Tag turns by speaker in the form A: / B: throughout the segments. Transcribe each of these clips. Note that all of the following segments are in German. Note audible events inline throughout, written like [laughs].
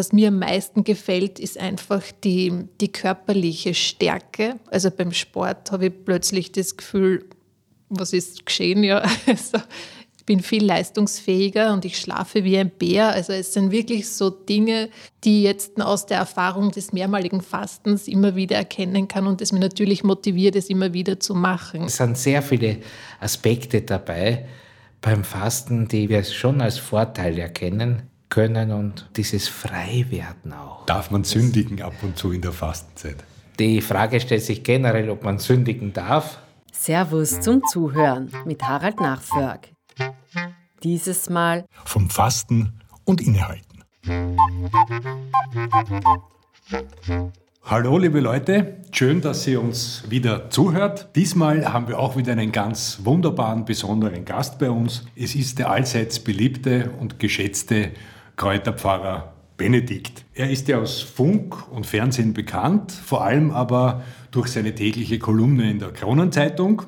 A: was mir am meisten gefällt, ist einfach die, die körperliche Stärke. Also beim Sport habe ich plötzlich das Gefühl, was ist geschehen? Ja, [laughs] also ich bin viel leistungsfähiger und ich schlafe wie ein Bär. Also es sind wirklich so Dinge, die ich jetzt aus der Erfahrung des mehrmaligen Fastens immer wieder erkennen kann und es mir natürlich motiviert, es immer wieder zu machen.
B: Es sind sehr viele Aspekte dabei beim Fasten, die wir schon als Vorteil erkennen können und dieses Freiwerden auch.
C: Darf man sündigen ab und zu in der Fastenzeit?
B: Die Frage stellt sich generell, ob man sündigen darf.
D: Servus zum Zuhören mit Harald Nachförg. Dieses Mal
C: vom Fasten und Innehalten. Hallo liebe Leute, schön, dass ihr uns wieder zuhört. Diesmal haben wir auch wieder einen ganz wunderbaren, besonderen Gast bei uns. Es ist der allseits beliebte und geschätzte Kräuterpfarrer Benedikt. Er ist ja aus Funk und Fernsehen bekannt, vor allem aber durch seine tägliche Kolumne in der Kronenzeitung.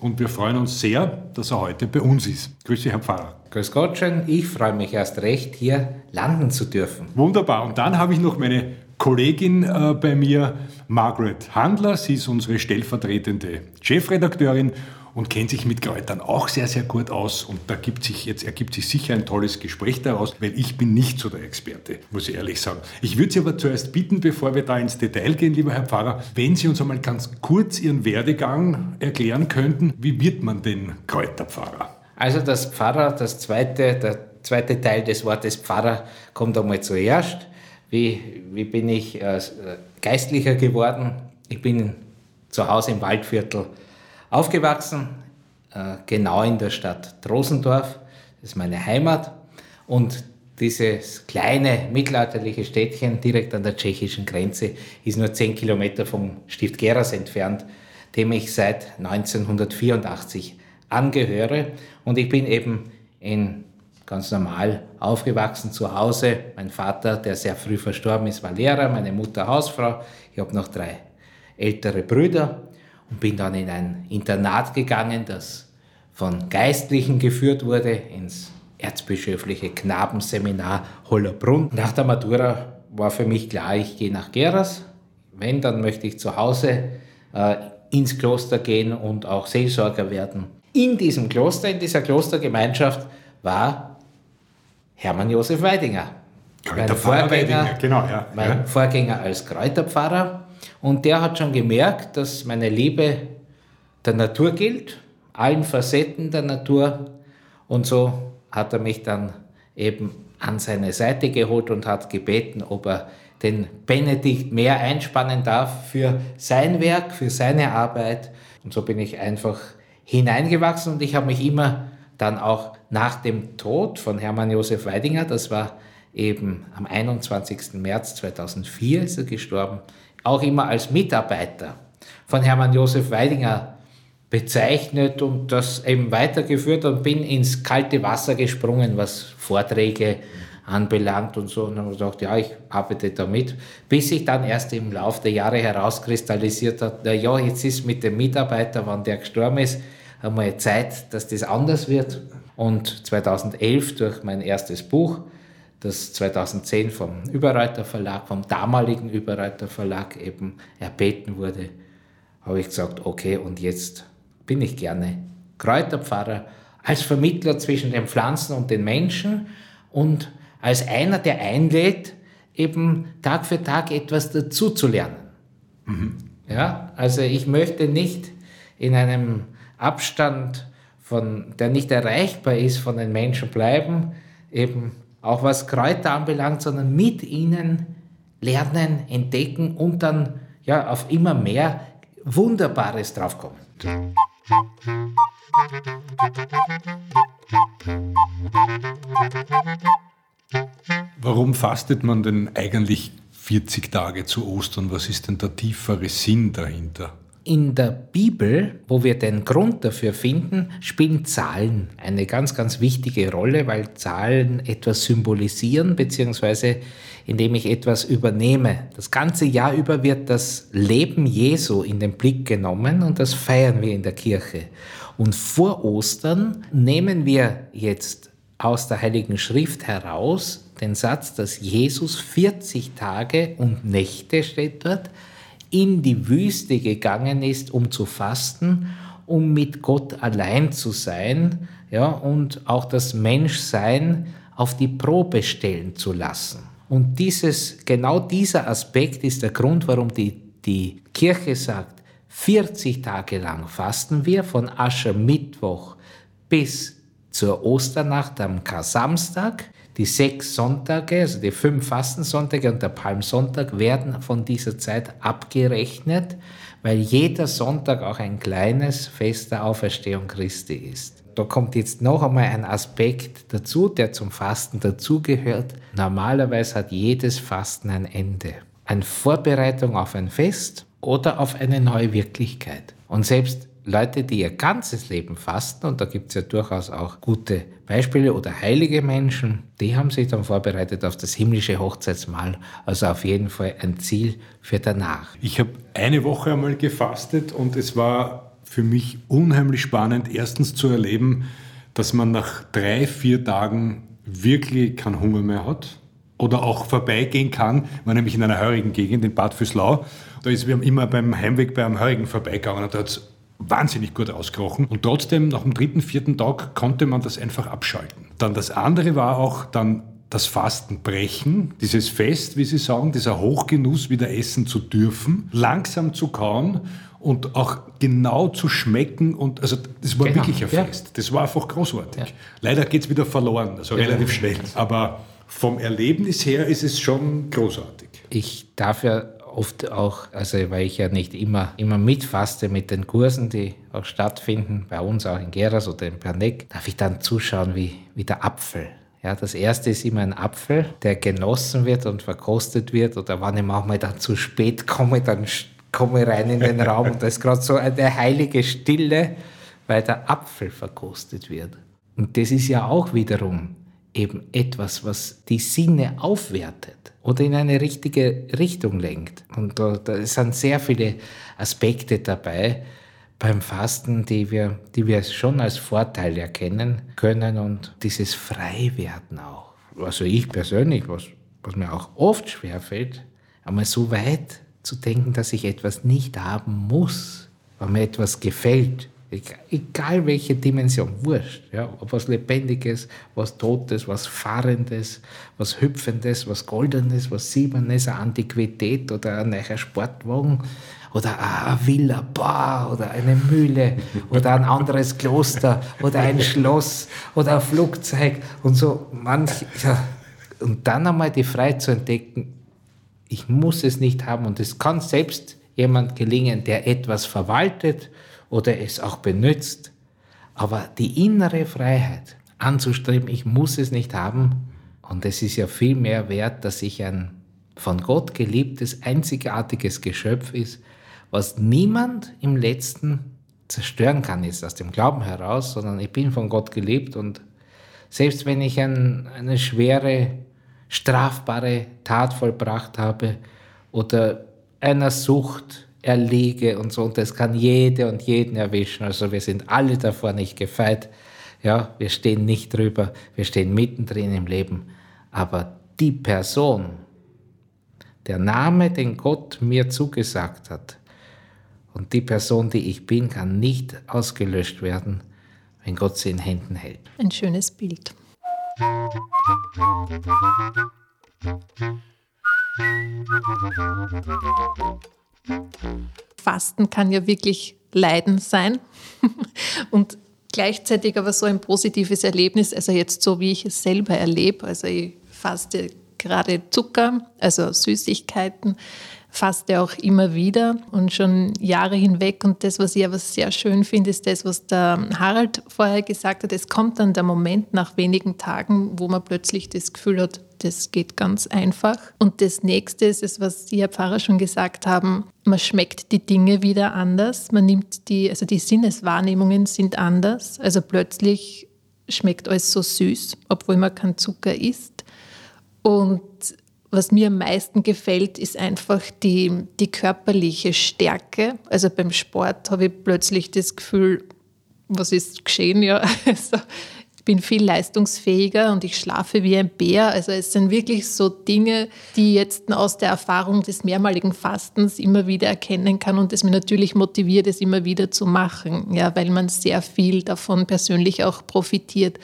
C: Und wir freuen uns sehr, dass er heute bei uns ist. Grüße, Herr Pfarrer.
B: Grüß Gott schön. Ich freue mich erst recht, hier landen zu dürfen.
C: Wunderbar. Und dann habe ich noch meine Kollegin äh, bei mir, Margaret Handler. Sie ist unsere stellvertretende Chefredakteurin und kennt sich mit Kräutern auch sehr, sehr gut aus. Und da gibt sich jetzt, ergibt sich sicher ein tolles Gespräch daraus, weil ich bin nicht so der Experte, muss ich ehrlich sagen. Ich würde Sie aber zuerst bitten, bevor wir da ins Detail gehen, lieber Herr Pfarrer, wenn Sie uns einmal ganz kurz Ihren Werdegang erklären könnten. Wie wird man denn Kräuterpfarrer?
B: Also das Pfarrer, das zweite, der zweite Teil des Wortes Pfarrer kommt einmal zuerst. Wie, wie bin ich äh, Geistlicher geworden? Ich bin zu Hause im Waldviertel aufgewachsen, äh, genau in der Stadt Drosendorf. Das ist meine Heimat. Und dieses kleine mittelalterliche Städtchen direkt an der tschechischen Grenze ist nur 10 Kilometer vom Stift Geras entfernt, dem ich seit 1984 angehöre. Und ich bin eben in ganz normal aufgewachsen zu Hause. Mein Vater, der sehr früh verstorben ist, war Lehrer, meine Mutter Hausfrau. Ich habe noch drei ältere Brüder und bin dann in ein Internat gegangen, das von Geistlichen geführt wurde, ins erzbischöfliche Knabenseminar Hollerbrunn. Nach der Matura war für mich klar, ich gehe nach Geras. Wenn, dann möchte ich zu Hause äh, ins Kloster gehen und auch Seelsorger werden. In diesem Kloster, in dieser Klostergemeinschaft war Hermann Josef Weidinger. Mein Vorgänger, Weidinger, genau, ja. mein. Vorgänger als Kräuterpfarrer. Und der hat schon gemerkt, dass meine Liebe der Natur gilt, allen Facetten der Natur. Und so hat er mich dann eben an seine Seite geholt und hat gebeten, ob er den Benedikt mehr einspannen darf für sein Werk, für seine Arbeit. Und so bin ich einfach hineingewachsen und ich habe mich immer dann auch nach dem Tod von Hermann Josef Weidinger, das war eben am 21. März 2004 ist er gestorben, auch immer als Mitarbeiter von Hermann Josef Weidinger bezeichnet und das eben weitergeführt und bin ins kalte Wasser gesprungen, was Vorträge anbelangt und so. Und habe gedacht, ja, ich arbeite damit, bis sich dann erst im Laufe der Jahre herauskristallisiert hat, na ja, jetzt ist mit dem Mitarbeiter, wann der gestorben ist, einmal Zeit, dass das anders wird. Und 2011 durch mein erstes Buch das 2010 vom Überreiter Verlag, vom damaligen Überreiter Verlag eben erbeten wurde, habe ich gesagt, okay, und jetzt bin ich gerne Kräuterpfarrer als Vermittler zwischen den Pflanzen und den Menschen und als einer, der einlädt, eben Tag für Tag etwas dazu zu lernen. Mhm. Ja, also ich möchte nicht in einem Abstand, von, der nicht erreichbar ist von den Menschen bleiben, eben auch was Kräuter anbelangt, sondern mit ihnen lernen, entdecken und dann ja auf immer mehr Wunderbares draufkommen.
C: Warum fastet man denn eigentlich 40 Tage zu Ostern? Was ist denn der tiefere Sinn dahinter?
B: In der Bibel, wo wir den Grund dafür finden, spielen Zahlen eine ganz, ganz wichtige Rolle, weil Zahlen etwas symbolisieren, beziehungsweise indem ich etwas übernehme. Das ganze Jahr über wird das Leben Jesu in den Blick genommen und das feiern wir in der Kirche. Und vor Ostern nehmen wir jetzt aus der Heiligen Schrift heraus den Satz, dass Jesus 40 Tage und Nächte steht dort, in die Wüste gegangen ist, um zu fasten, um mit Gott allein zu sein, ja, und auch das Menschsein auf die Probe stellen zu lassen. Und dieses, genau dieser Aspekt ist der Grund, warum die, die Kirche sagt, 40 Tage lang fasten wir von Aschermittwoch bis zur Osternacht am Kar-Samstag. Die sechs Sonntage, also die fünf Fastensonntage und der Palmsonntag werden von dieser Zeit abgerechnet, weil jeder Sonntag auch ein kleines Fest der Auferstehung Christi ist. Da kommt jetzt noch einmal ein Aspekt dazu, der zum Fasten dazugehört. Normalerweise hat jedes Fasten ein Ende. Eine Vorbereitung auf ein Fest oder auf eine neue Wirklichkeit. Und selbst Leute, die ihr ganzes Leben fasten, und da gibt es ja durchaus auch gute Beispiele oder heilige Menschen, die haben sich dann vorbereitet auf das himmlische Hochzeitsmahl. Also auf jeden Fall ein Ziel für danach.
C: Ich habe eine Woche einmal gefastet und es war für mich unheimlich spannend, erstens zu erleben, dass man nach drei, vier Tagen wirklich keinen Hunger mehr hat oder auch vorbeigehen kann. war nämlich in einer heurigen Gegend, in Bad Füßlau. Da ist wir immer beim Heimweg bei einem Heurigen vorbeigegangen und da hat wahnsinnig gut ausgerochen. Und trotzdem, nach dem dritten, vierten Tag konnte man das einfach abschalten. Dann das andere war auch dann das Fastenbrechen, dieses Fest, wie Sie sagen, dieser Hochgenuss, wieder essen zu dürfen, langsam zu kauen und auch genau zu schmecken. Und also das war genau, wirklich ein Fest. Das war einfach großartig. Ja. Leider geht es wieder verloren, also ja. relativ schnell. Aber vom Erlebnis her ist es schon großartig.
B: Ich darf ja oft auch, also weil ich ja nicht immer, immer mitfaste mit den Kursen, die auch stattfinden, bei uns auch in Geras oder in Perneck, darf ich dann zuschauen, wie, wie der Apfel. Ja, das erste ist immer ein Apfel, der genossen wird und verkostet wird. Oder wenn ich manchmal dann zu spät komme, dann komme ich rein in den Raum und da ist gerade so eine heilige Stille, weil der Apfel verkostet wird. Und das ist ja auch wiederum eben etwas, was die Sinne aufwertet oder in eine richtige Richtung lenkt. Und da, da sind sehr viele Aspekte dabei beim Fasten, die wir, die wir schon als Vorteil erkennen können und dieses Freiwerden auch. Also ich persönlich, was, was mir auch oft schwerfällt, einmal so weit zu denken, dass ich etwas nicht haben muss, weil mir etwas gefällt Egal welche Dimension, wurscht. Ja, ob was Lebendiges, was Totes, was Fahrendes, was Hüpfendes, was Goldenes, was Silbernes, eine Antiquität oder ein neuer Sportwagen oder eine Villa, boah, oder eine Mühle [laughs] oder ein anderes Kloster oder ein Schloss oder ein Flugzeug und so manch, ja. Und dann einmal die Freiheit zu entdecken, ich muss es nicht haben und es kann selbst jemand gelingen, der etwas verwaltet oder es auch benutzt. Aber die innere Freiheit anzustreben, ich muss es nicht haben, und es ist ja viel mehr wert, dass ich ein von Gott geliebtes, einzigartiges Geschöpf ist, was niemand im letzten zerstören kann, ist aus dem Glauben heraus, sondern ich bin von Gott geliebt und selbst wenn ich ein, eine schwere, strafbare Tat vollbracht habe oder einer Sucht erliege und so. Und das kann jede und jeden erwischen. Also wir sind alle davor nicht gefeit. Ja, wir stehen nicht drüber, wir stehen mittendrin im Leben. Aber die Person, der Name, den Gott mir zugesagt hat, und die Person, die ich bin, kann nicht ausgelöscht werden, wenn Gott sie in Händen hält.
A: Ein schönes Bild. Fasten kann ja wirklich Leiden sein [laughs] und gleichzeitig aber so ein positives Erlebnis, also jetzt so wie ich es selber erlebe, also ich faste gerade Zucker, also Süßigkeiten, faste auch immer wieder und schon Jahre hinweg. Und das, was ich aber sehr schön finde, ist das, was der Harald vorher gesagt hat. Es kommt dann der Moment nach wenigen Tagen, wo man plötzlich das Gefühl hat, das geht ganz einfach. Und das nächste ist es, was Sie, Herr Pfarrer, schon gesagt haben. Man schmeckt die Dinge wieder anders. Man nimmt die, also die Sinneswahrnehmungen sind anders. Also plötzlich schmeckt alles so süß, obwohl man kein Zucker isst. Und was mir am meisten gefällt, ist einfach die, die körperliche Stärke. Also beim Sport habe ich plötzlich das Gefühl, was ist geschehen? Ja, [laughs] also bin viel leistungsfähiger und ich schlafe wie ein Bär. Also es sind wirklich so Dinge, die jetzt aus der Erfahrung des mehrmaligen Fastens immer wieder erkennen kann und es mir natürlich motiviert, es immer wieder zu machen, ja, weil man sehr viel davon persönlich auch profitiert.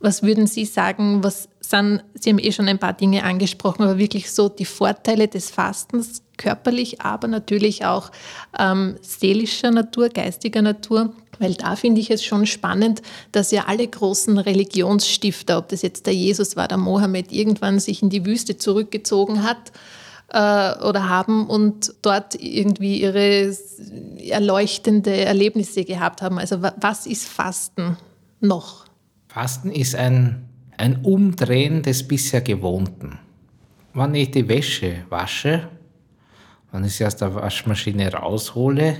A: Was würden Sie sagen, was sind, Sie haben eh schon ein paar Dinge angesprochen, aber wirklich so die Vorteile des Fastens, körperlich, aber natürlich auch ähm, seelischer Natur, geistiger Natur? Weil da finde ich es schon spannend, dass ja alle großen Religionsstifter, ob das jetzt der Jesus war, der Mohammed, irgendwann sich in die Wüste zurückgezogen hat äh, oder haben und dort irgendwie ihre erleuchtende Erlebnisse gehabt haben. Also was ist Fasten noch?
B: Fasten ist ein, ein Umdrehen des bisher Gewohnten. Wenn ich die Wäsche wasche, wenn ich sie aus der Waschmaschine raushole,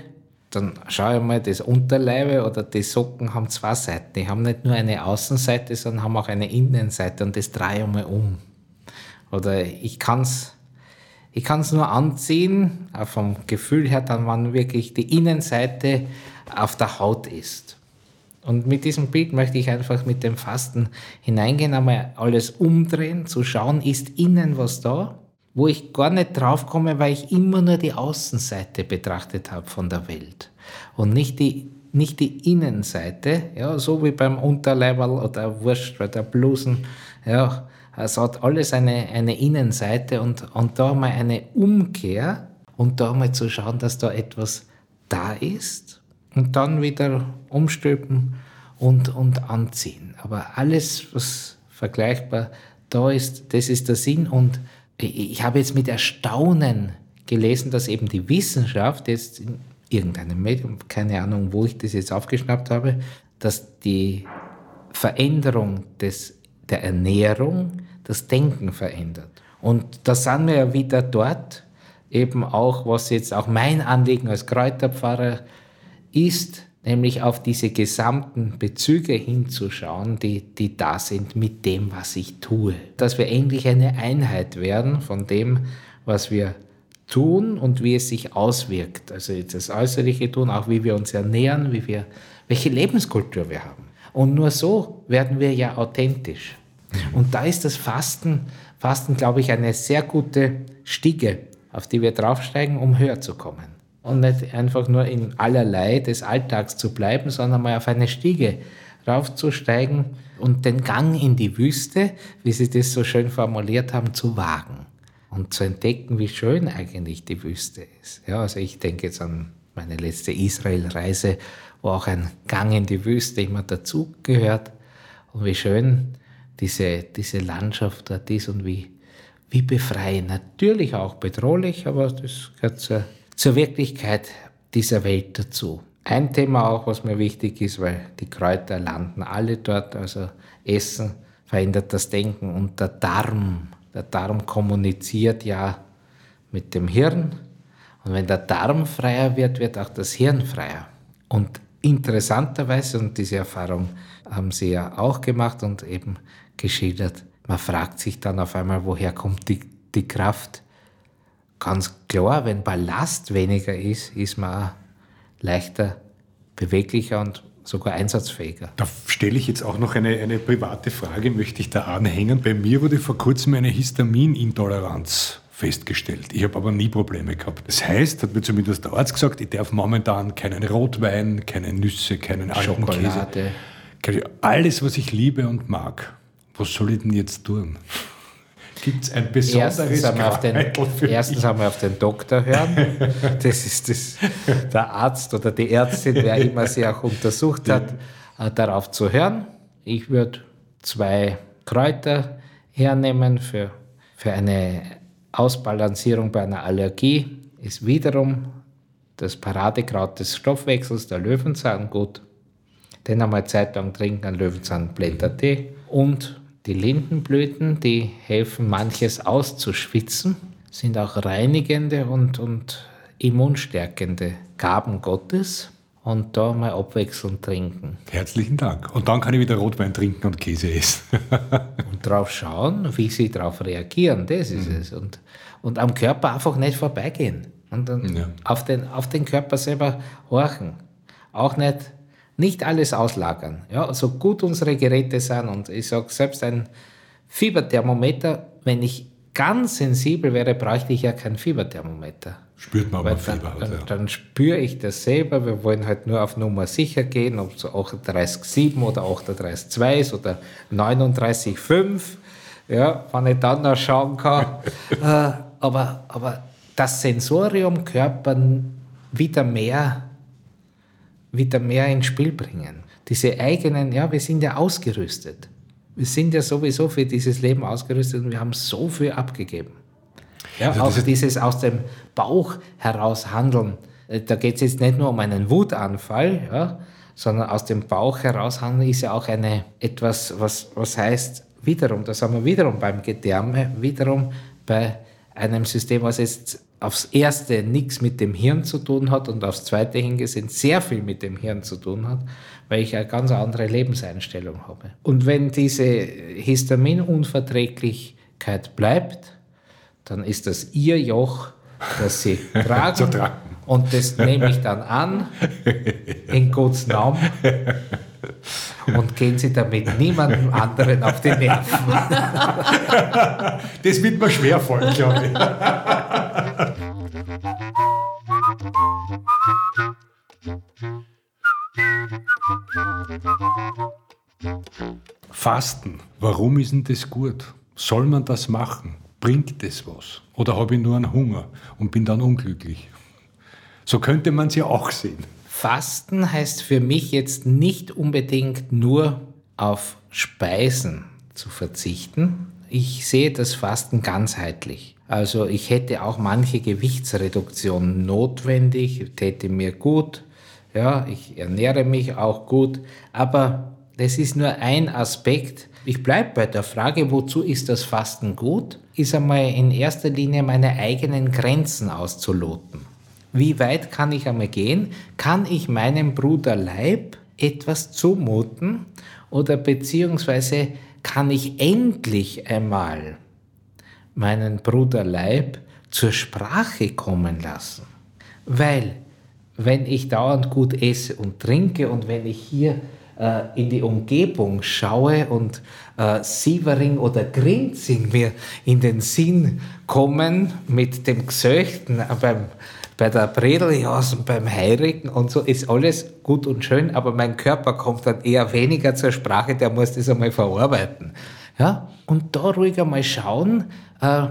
B: dann schaue ich mal, das Unterleibe oder die Socken haben zwei Seiten. Die haben nicht nur eine Außenseite, sondern haben auch eine Innenseite und das drehe ich mal um. Oder ich kann es ich kann's nur anziehen, auch vom Gefühl her, dann, wenn wirklich die Innenseite auf der Haut ist. Und mit diesem Bild möchte ich einfach mit dem Fasten hineingehen, einmal alles umdrehen, zu schauen, ist innen was da, wo ich gar nicht draufkomme, weil ich immer nur die Außenseite betrachtet habe von der Welt und nicht die, nicht die Innenseite, ja, so wie beim Unterleiberl oder Wurst bei der Blusen, ja, es hat alles eine, eine Innenseite und, und da mal eine Umkehr und da mal zu schauen, dass da etwas da ist und dann wieder umstülpen und, und anziehen. Aber alles, was vergleichbar da ist, das ist der Sinn. Und ich habe jetzt mit Erstaunen gelesen, dass eben die Wissenschaft jetzt in irgendeinem Medium, keine Ahnung, wo ich das jetzt aufgeschnappt habe, dass die Veränderung des, der Ernährung das Denken verändert. Und da sind wir ja wieder dort, eben auch, was jetzt auch mein Anliegen als Kräuterpfarrer ist, nämlich auf diese gesamten Bezüge hinzuschauen, die, die da sind mit dem, was ich tue. Dass wir endlich eine Einheit werden von dem, was wir tun und wie es sich auswirkt. Also das Äußerliche tun, auch wie wir uns ernähren, wie wir, welche Lebenskultur wir haben. Und nur so werden wir ja authentisch. Und da ist das Fasten, Fasten, glaube ich, eine sehr gute Stiege, auf die wir draufsteigen, um höher zu kommen und nicht einfach nur in allerlei des Alltags zu bleiben, sondern mal auf eine Stiege raufzusteigen und den Gang in die Wüste, wie Sie das so schön formuliert haben, zu wagen und zu entdecken, wie schön eigentlich die Wüste ist. Ja, also ich denke jetzt an meine letzte Israel-Reise, wo auch ein Gang in die Wüste immer dazugehört und wie schön diese, diese Landschaft dort ist und wie, wie befreiend. Natürlich auch bedrohlich, aber das gehört zur zur Wirklichkeit dieser Welt dazu. Ein Thema auch, was mir wichtig ist, weil die Kräuter landen alle dort, also Essen verändert das Denken und der Darm, der Darm kommuniziert ja mit dem Hirn und wenn der Darm freier wird, wird auch das Hirn freier. Und interessanterweise, und diese Erfahrung haben Sie ja auch gemacht und eben geschildert, man fragt sich dann auf einmal, woher kommt die, die Kraft, ganz klar, wenn Ballast weniger ist, ist man leichter beweglicher und sogar einsatzfähiger.
C: Da stelle ich jetzt auch noch eine, eine private Frage, möchte ich da anhängen. Bei mir wurde vor kurzem eine Histaminintoleranz festgestellt. Ich habe aber nie Probleme gehabt. Das heißt, hat mir zumindest der Arzt gesagt, ich darf momentan keinen Rotwein, keine Nüsse, keinen Schokolade. Alles, was ich liebe und mag. Was soll ich denn jetzt tun? Gibt es ein besonderes
B: erstens haben, wir auf den, erstens haben wir auf den Doktor hören. [laughs] Das ist das, der Arzt oder die Ärztin, wer [laughs] immer sie auch untersucht hat, äh, darauf zu hören. Ich würde zwei Kräuter hernehmen für, für eine Ausbalancierung bei einer Allergie. Ist wiederum das Paradekraut des Stoffwechsels, der Löwenzahn, gut. Den einmal Zeit lang trinken, einen Löwenzahnblättertee und die Lindenblüten, die helfen manches auszuschwitzen, sind auch reinigende und, und immunstärkende Gaben Gottes und da mal abwechselnd trinken.
C: Herzlichen Dank. Und dann kann ich wieder Rotwein trinken und Käse essen. [laughs]
B: und drauf schauen, wie sie darauf reagieren, das ist mhm. es. Und, und am Körper einfach nicht vorbeigehen. Und dann ja. auf, den, auf den Körper selber horchen. Auch nicht nicht alles auslagern. Ja, so gut unsere Geräte sind und ich sage selbst ein Fieberthermometer, wenn ich ganz sensibel wäre, bräuchte ich ja kein Fieberthermometer.
C: Spürt man aber
B: Weil dann,
C: Fieber.
B: dann,
C: ja.
B: dann spüre ich das selber. Wir wollen halt nur auf Nummer sicher gehen, ob es 38,7 oder 38,2 ist oder 39,5. Ja, wenn ich dann noch schauen kann. [laughs] äh, aber, aber das Sensorium Körper wieder mehr, wieder mehr ins Spiel bringen. Diese eigenen, ja, wir sind ja ausgerüstet. Wir sind ja sowieso für dieses Leben ausgerüstet und wir haben so viel abgegeben. Ja,
C: Also
B: auch dieses aus dem Bauch heraus handeln. Äh, Da geht es jetzt nicht nur um einen Wutanfall, ja, sondern aus dem Bauch heraus handeln ist ja auch eine, etwas, was, was heißt, wiederum, da sind wir wiederum beim Gedärme, wiederum bei einem System, was jetzt aufs erste nichts mit dem Hirn zu tun hat und aufs zweite hingesehen sehr viel mit dem Hirn zu tun hat, weil ich eine ganz andere Lebenseinstellung habe. Und wenn diese Histaminunverträglichkeit bleibt, dann ist das ihr Joch, das sie [laughs] tragen.
C: Tragen.
B: Und das nehme ich dann an, in Gottes Namen. Und gehen Sie damit niemandem anderen auf die Nerven.
C: Das wird mir schwerfallen, glaube ich. Fasten, warum ist denn das gut? Soll man das machen? Bringt das was? Oder habe ich nur einen Hunger und bin dann unglücklich? So könnte man es ja auch sehen.
B: Fasten heißt für mich jetzt nicht unbedingt nur auf Speisen zu verzichten. Ich sehe das Fasten ganzheitlich. Also ich hätte auch manche Gewichtsreduktion notwendig, täte mir gut. Ja, ich ernähre mich auch gut, aber das ist nur ein Aspekt. Ich bleibe bei der Frage, wozu ist das Fasten gut? Ist einmal in erster Linie meine eigenen Grenzen auszuloten. Wie weit kann ich einmal gehen? Kann ich meinem Bruder Leib etwas zumuten? Oder beziehungsweise kann ich endlich einmal meinen Bruder Leib zur Sprache kommen lassen? Weil, wenn ich dauernd gut esse und trinke und wenn ich hier äh, in die Umgebung schaue und äh, Sievering oder Grinzing mir in den Sinn kommen mit dem Gesöchten beim bei der Bredeljause und beim Heirigen und so ist alles gut und schön, aber mein Körper kommt dann eher weniger zur Sprache, der muss das einmal verarbeiten. Ja? Und da ruhig einmal schauen, äh,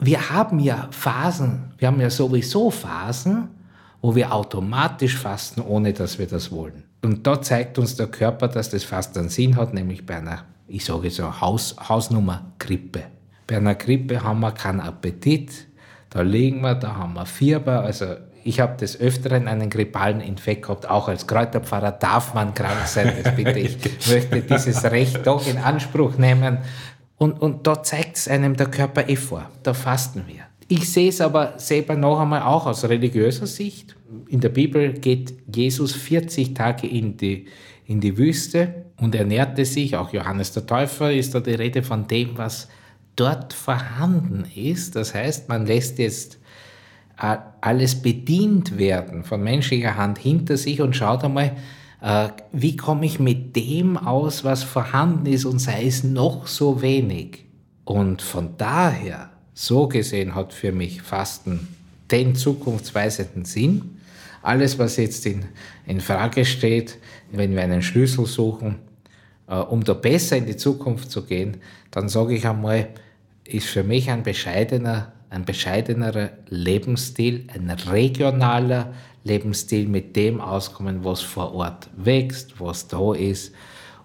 B: wir haben ja Phasen, wir haben ja sowieso Phasen, wo wir automatisch fasten, ohne dass wir das wollen. Und da zeigt uns der Körper, dass das Fasten einen Sinn hat, nämlich bei einer, ich sage so, Haus, Hausnummer Grippe. Bei einer Grippe haben wir keinen Appetit, da liegen wir, da haben wir Fieber. Also ich habe des Öfteren einen grippalen Infekt gehabt. Auch als Kräuterpfarrer darf man krank sein. Das bitte ich möchte dieses Recht doch in Anspruch nehmen. Und, und da zeigt es einem der Körper eh vor. Da fasten wir. Ich sehe es aber selber noch einmal auch aus religiöser Sicht. In der Bibel geht Jesus 40 Tage in die, in die Wüste und ernährte sich. Auch Johannes der Täufer ist da die Rede von dem, was dort vorhanden ist. Das heißt, man lässt jetzt äh, alles bedient werden von menschlicher Hand hinter sich und schaut einmal, äh, wie komme ich mit dem aus, was vorhanden ist und sei es noch so wenig. Und von daher, so gesehen, hat für mich Fasten den zukunftsweisenden Sinn. Alles, was jetzt in, in Frage steht, wenn wir einen Schlüssel suchen, äh, um da besser in die Zukunft zu gehen, dann sage ich einmal, ist für mich ein bescheidener, ein bescheidenerer Lebensstil, ein regionaler Lebensstil mit dem auskommen, was vor Ort wächst, was da ist.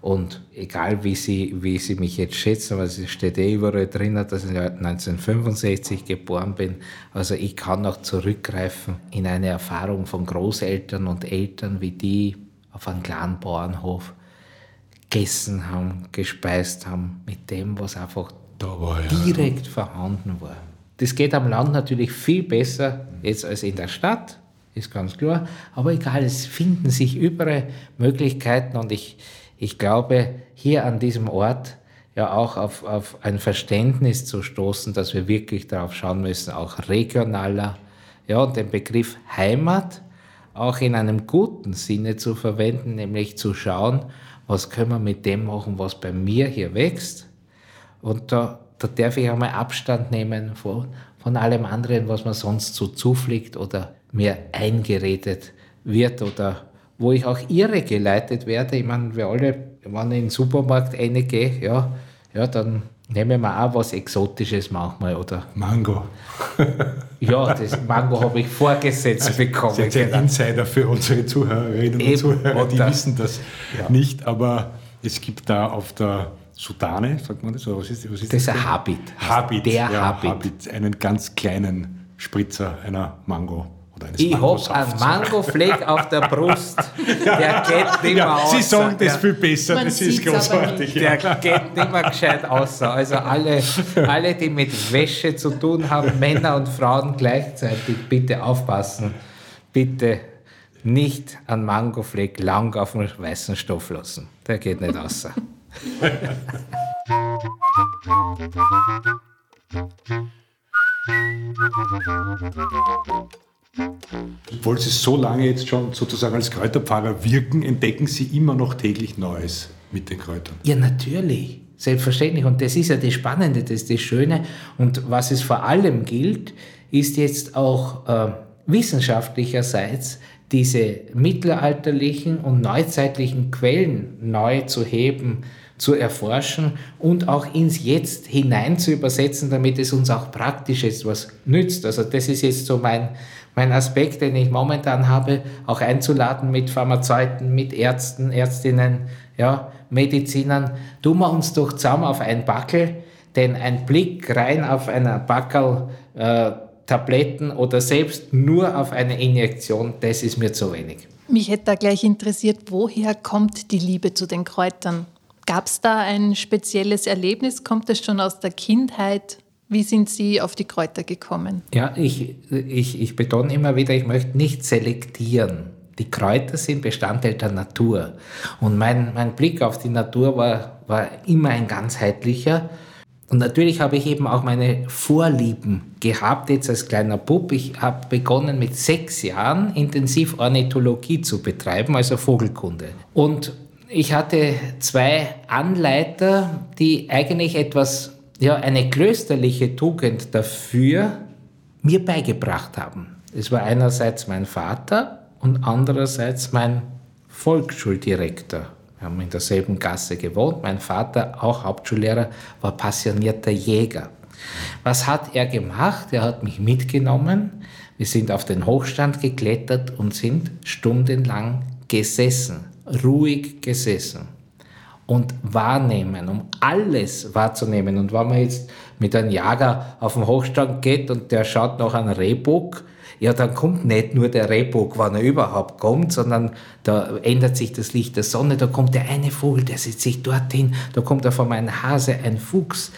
B: Und egal wie Sie, wie Sie mich jetzt schätzen, weil es steht eh überall drin, dass ich 1965 geboren bin. Also ich kann noch zurückgreifen in eine Erfahrung von Großeltern und Eltern, wie die auf einem kleinen Bauernhof gegessen haben, gespeist haben, mit dem, was einfach
C: war ja.
B: direkt vorhanden war. Das geht am Land natürlich viel besser jetzt als in der Stadt, ist ganz klar. Aber egal, es finden sich überall Möglichkeiten und ich, ich glaube, hier an diesem Ort ja auch auf, auf ein Verständnis zu stoßen, dass wir wirklich darauf schauen müssen, auch regionaler, ja, und den Begriff Heimat auch in einem guten Sinne zu verwenden, nämlich zu schauen, was können wir mit dem machen, was bei mir hier wächst. Und da, da darf ich einmal Abstand nehmen von, von allem anderen, was mir sonst so zufliegt oder mir eingeredet wird oder wo ich auch irre geleitet werde. Ich meine, wir alle, wenn ich in den Supermarkt reingehe, ja, ja, dann nehmen wir auch was Exotisches manchmal, oder?
C: Mango. [laughs]
B: ja, das Mango habe ich vorgesetzt also, bekommen.
C: Das ist ein Insider für unsere Zuhörerinnen Eben, und Zuhörer, die wissen das ja. nicht, aber es gibt da auf der Sudane, sagt man das? Oder was ist, was ist
B: das? Das ist ein Habit.
C: Habit. Der ja, Habit. Habit. Einen ganz kleinen Spritzer einer Mango.
B: Ich habe einen Mangofleck auf der Brust. Der geht nicht mehr aus.
C: Sie sagen das ja. viel besser, Man das ist großartig.
B: Der geht nicht mehr gescheit aus. Also alle, alle, die mit Wäsche zu tun haben, Männer und Frauen gleichzeitig, bitte aufpassen. Bitte nicht einen Mangofleck lang auf dem weißen Stoff lassen. Der geht nicht aus. [laughs]
C: Obwohl Sie so lange jetzt schon sozusagen als Kräuterpfarrer wirken, entdecken Sie immer noch täglich Neues mit den Kräutern.
B: Ja, natürlich. Selbstverständlich. Und das ist ja das Spannende, das ist das Schöne. Und was es vor allem gilt, ist jetzt auch äh, wissenschaftlicherseits diese mittelalterlichen und neuzeitlichen Quellen neu zu heben, zu erforschen und auch ins Jetzt hinein zu übersetzen, damit es uns auch praktisch etwas nützt. Also das ist jetzt so mein, mein Aspekt, den ich momentan habe, auch einzuladen mit Pharmazeuten, mit Ärzten, Ärztinnen, ja, Medizinern. Tun wir uns doch zusammen auf ein Backel, denn ein Blick rein auf einen Backel äh, Tabletten oder selbst nur auf eine Injektion, das ist mir zu wenig.
A: Mich hätte da gleich interessiert, woher kommt die Liebe zu den Kräutern? Gab es da ein spezielles Erlebnis? Kommt das schon aus der Kindheit? Wie sind Sie auf die Kräuter gekommen?
B: Ja, ich, ich, ich betone immer wieder, ich möchte nicht selektieren. Die Kräuter sind Bestandteil der Natur. Und mein, mein Blick auf die Natur war, war immer ein ganzheitlicher. Und natürlich habe ich eben auch meine Vorlieben gehabt, jetzt als kleiner Bub. Ich habe begonnen mit sechs Jahren intensiv Ornithologie zu betreiben, also Vogelkunde. Und ich hatte zwei Anleiter, die eigentlich etwas ja, eine klösterliche Tugend dafür mir beigebracht haben. Es war einerseits mein Vater und andererseits mein Volksschuldirektor. Wir haben in derselben Gasse gewohnt. Mein Vater, auch Hauptschullehrer, war passionierter Jäger. Was hat er gemacht? Er hat mich mitgenommen. Wir sind auf den Hochstand geklettert und sind stundenlang gesessen, ruhig gesessen und wahrnehmen, um alles wahrzunehmen. Und wenn man jetzt mit einem Jager auf den Hochstand geht und der schaut nach einem Rehbock, ja, dann kommt nicht nur der Rehbock, wann er überhaupt kommt, sondern da ändert sich das Licht der Sonne, da kommt der eine Vogel, der setzt sich dorthin, da kommt auf einmal ein Hase, ein Fuchs,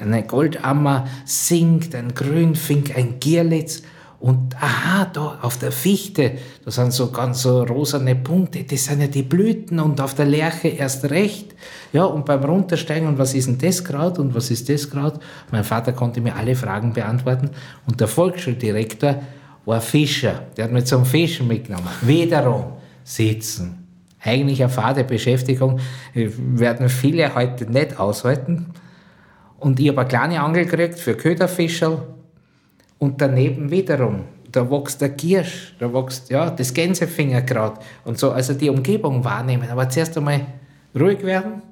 B: eine Goldammer singt, ein Grünfink, ein Gierlitz und aha, da auf der Fichte, da sind so ganz so rosane Punkte, das sind ja die Blüten und auf der Lerche erst recht. Ja, und beim Runtersteigen, und was ist denn das Kraut und was ist das Kraut? Mein Vater konnte mir alle Fragen beantworten und der Volksschuldirektor war Fischer, der hat mich zum Fischen mitgenommen. Wiederum sitzen. Eigentlich eine fade Beschäftigung, werden viele heute nicht aushalten. Und ich habe eine kleine Angel gekriegt für Köderfischerl und daneben wiederum, da wächst der Giersch, da wächst ja, das Gänsefingerkraut und so, also die Umgebung wahrnehmen. Aber zuerst einmal ruhig werden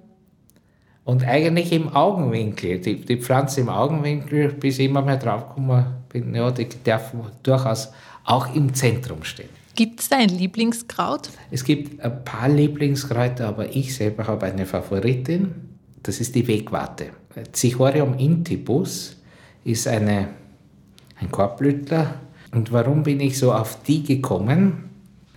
B: und eigentlich im Augenwinkel, die, die Pflanze im Augenwinkel, bis ich immer mehr draufgekommen bin, ja, die dürfen durchaus auch im Zentrum stehen.
A: Gibt es da ein Lieblingskraut?
B: Es gibt ein paar Lieblingskräuter, aber ich selber habe eine Favoritin. Das ist die Wegwarte. Zichorium intibus ist eine ein Korbblütler. Und warum bin ich so auf die gekommen?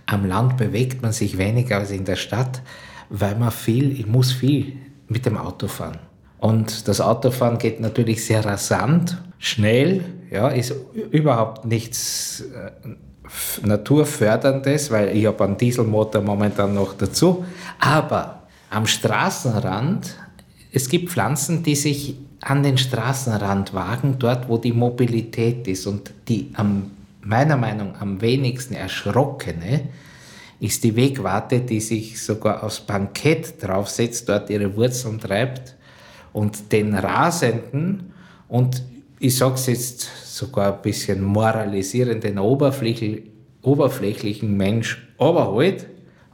B: Am Land bewegt man sich weniger als in der Stadt, weil man viel, ich muss viel mit dem Auto fahren. Und das Autofahren geht natürlich sehr rasant, schnell, ja, ist überhaupt nichts äh, Naturförderndes, weil ich habe einen Dieselmotor momentan noch dazu. Aber am Straßenrand, es gibt Pflanzen, die sich an den Straßenrand wagen, dort wo die Mobilität ist und die am meiner Meinung nach am wenigsten erschrockene ist die Wegwarte, die sich sogar aufs Bankett draufsetzt, dort ihre Wurzeln treibt und den rasenden und ich sage es jetzt sogar ein bisschen moralisierenden, oberflächlichen Mensch überholt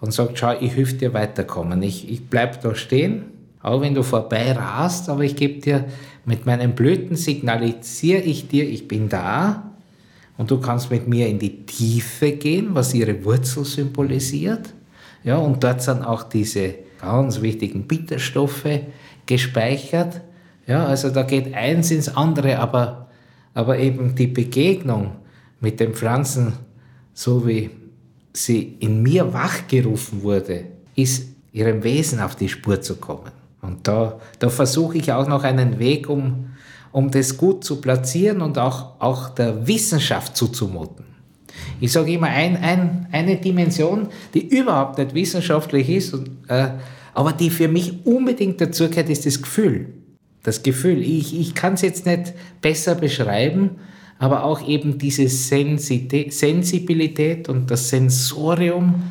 B: und sagt, schau, ich helfe dir weiterkommen. Ich, ich bleib da stehen, auch wenn du vorbei rast, aber ich gebe dir mit meinen Blüten signalisiere ich dir, ich bin da und du kannst mit mir in die Tiefe gehen, was ihre Wurzel symbolisiert. Ja, und dort sind auch diese ganz wichtigen Bitterstoffe gespeichert. Ja, also da geht eins ins andere, aber, aber eben die Begegnung mit den Pflanzen, so wie sie in mir wachgerufen wurde, ist ihrem Wesen auf die Spur zu kommen. Und da, da versuche ich auch noch einen Weg, um, um das gut zu platzieren und auch, auch der Wissenschaft zuzumuten. Ich sage immer, ein, ein, eine Dimension, die überhaupt nicht wissenschaftlich ist, und, äh, aber die für mich unbedingt dazugehört, ist das Gefühl. Das Gefühl. Ich, ich kann es jetzt nicht besser beschreiben, aber auch eben diese Sensibilität und das Sensorium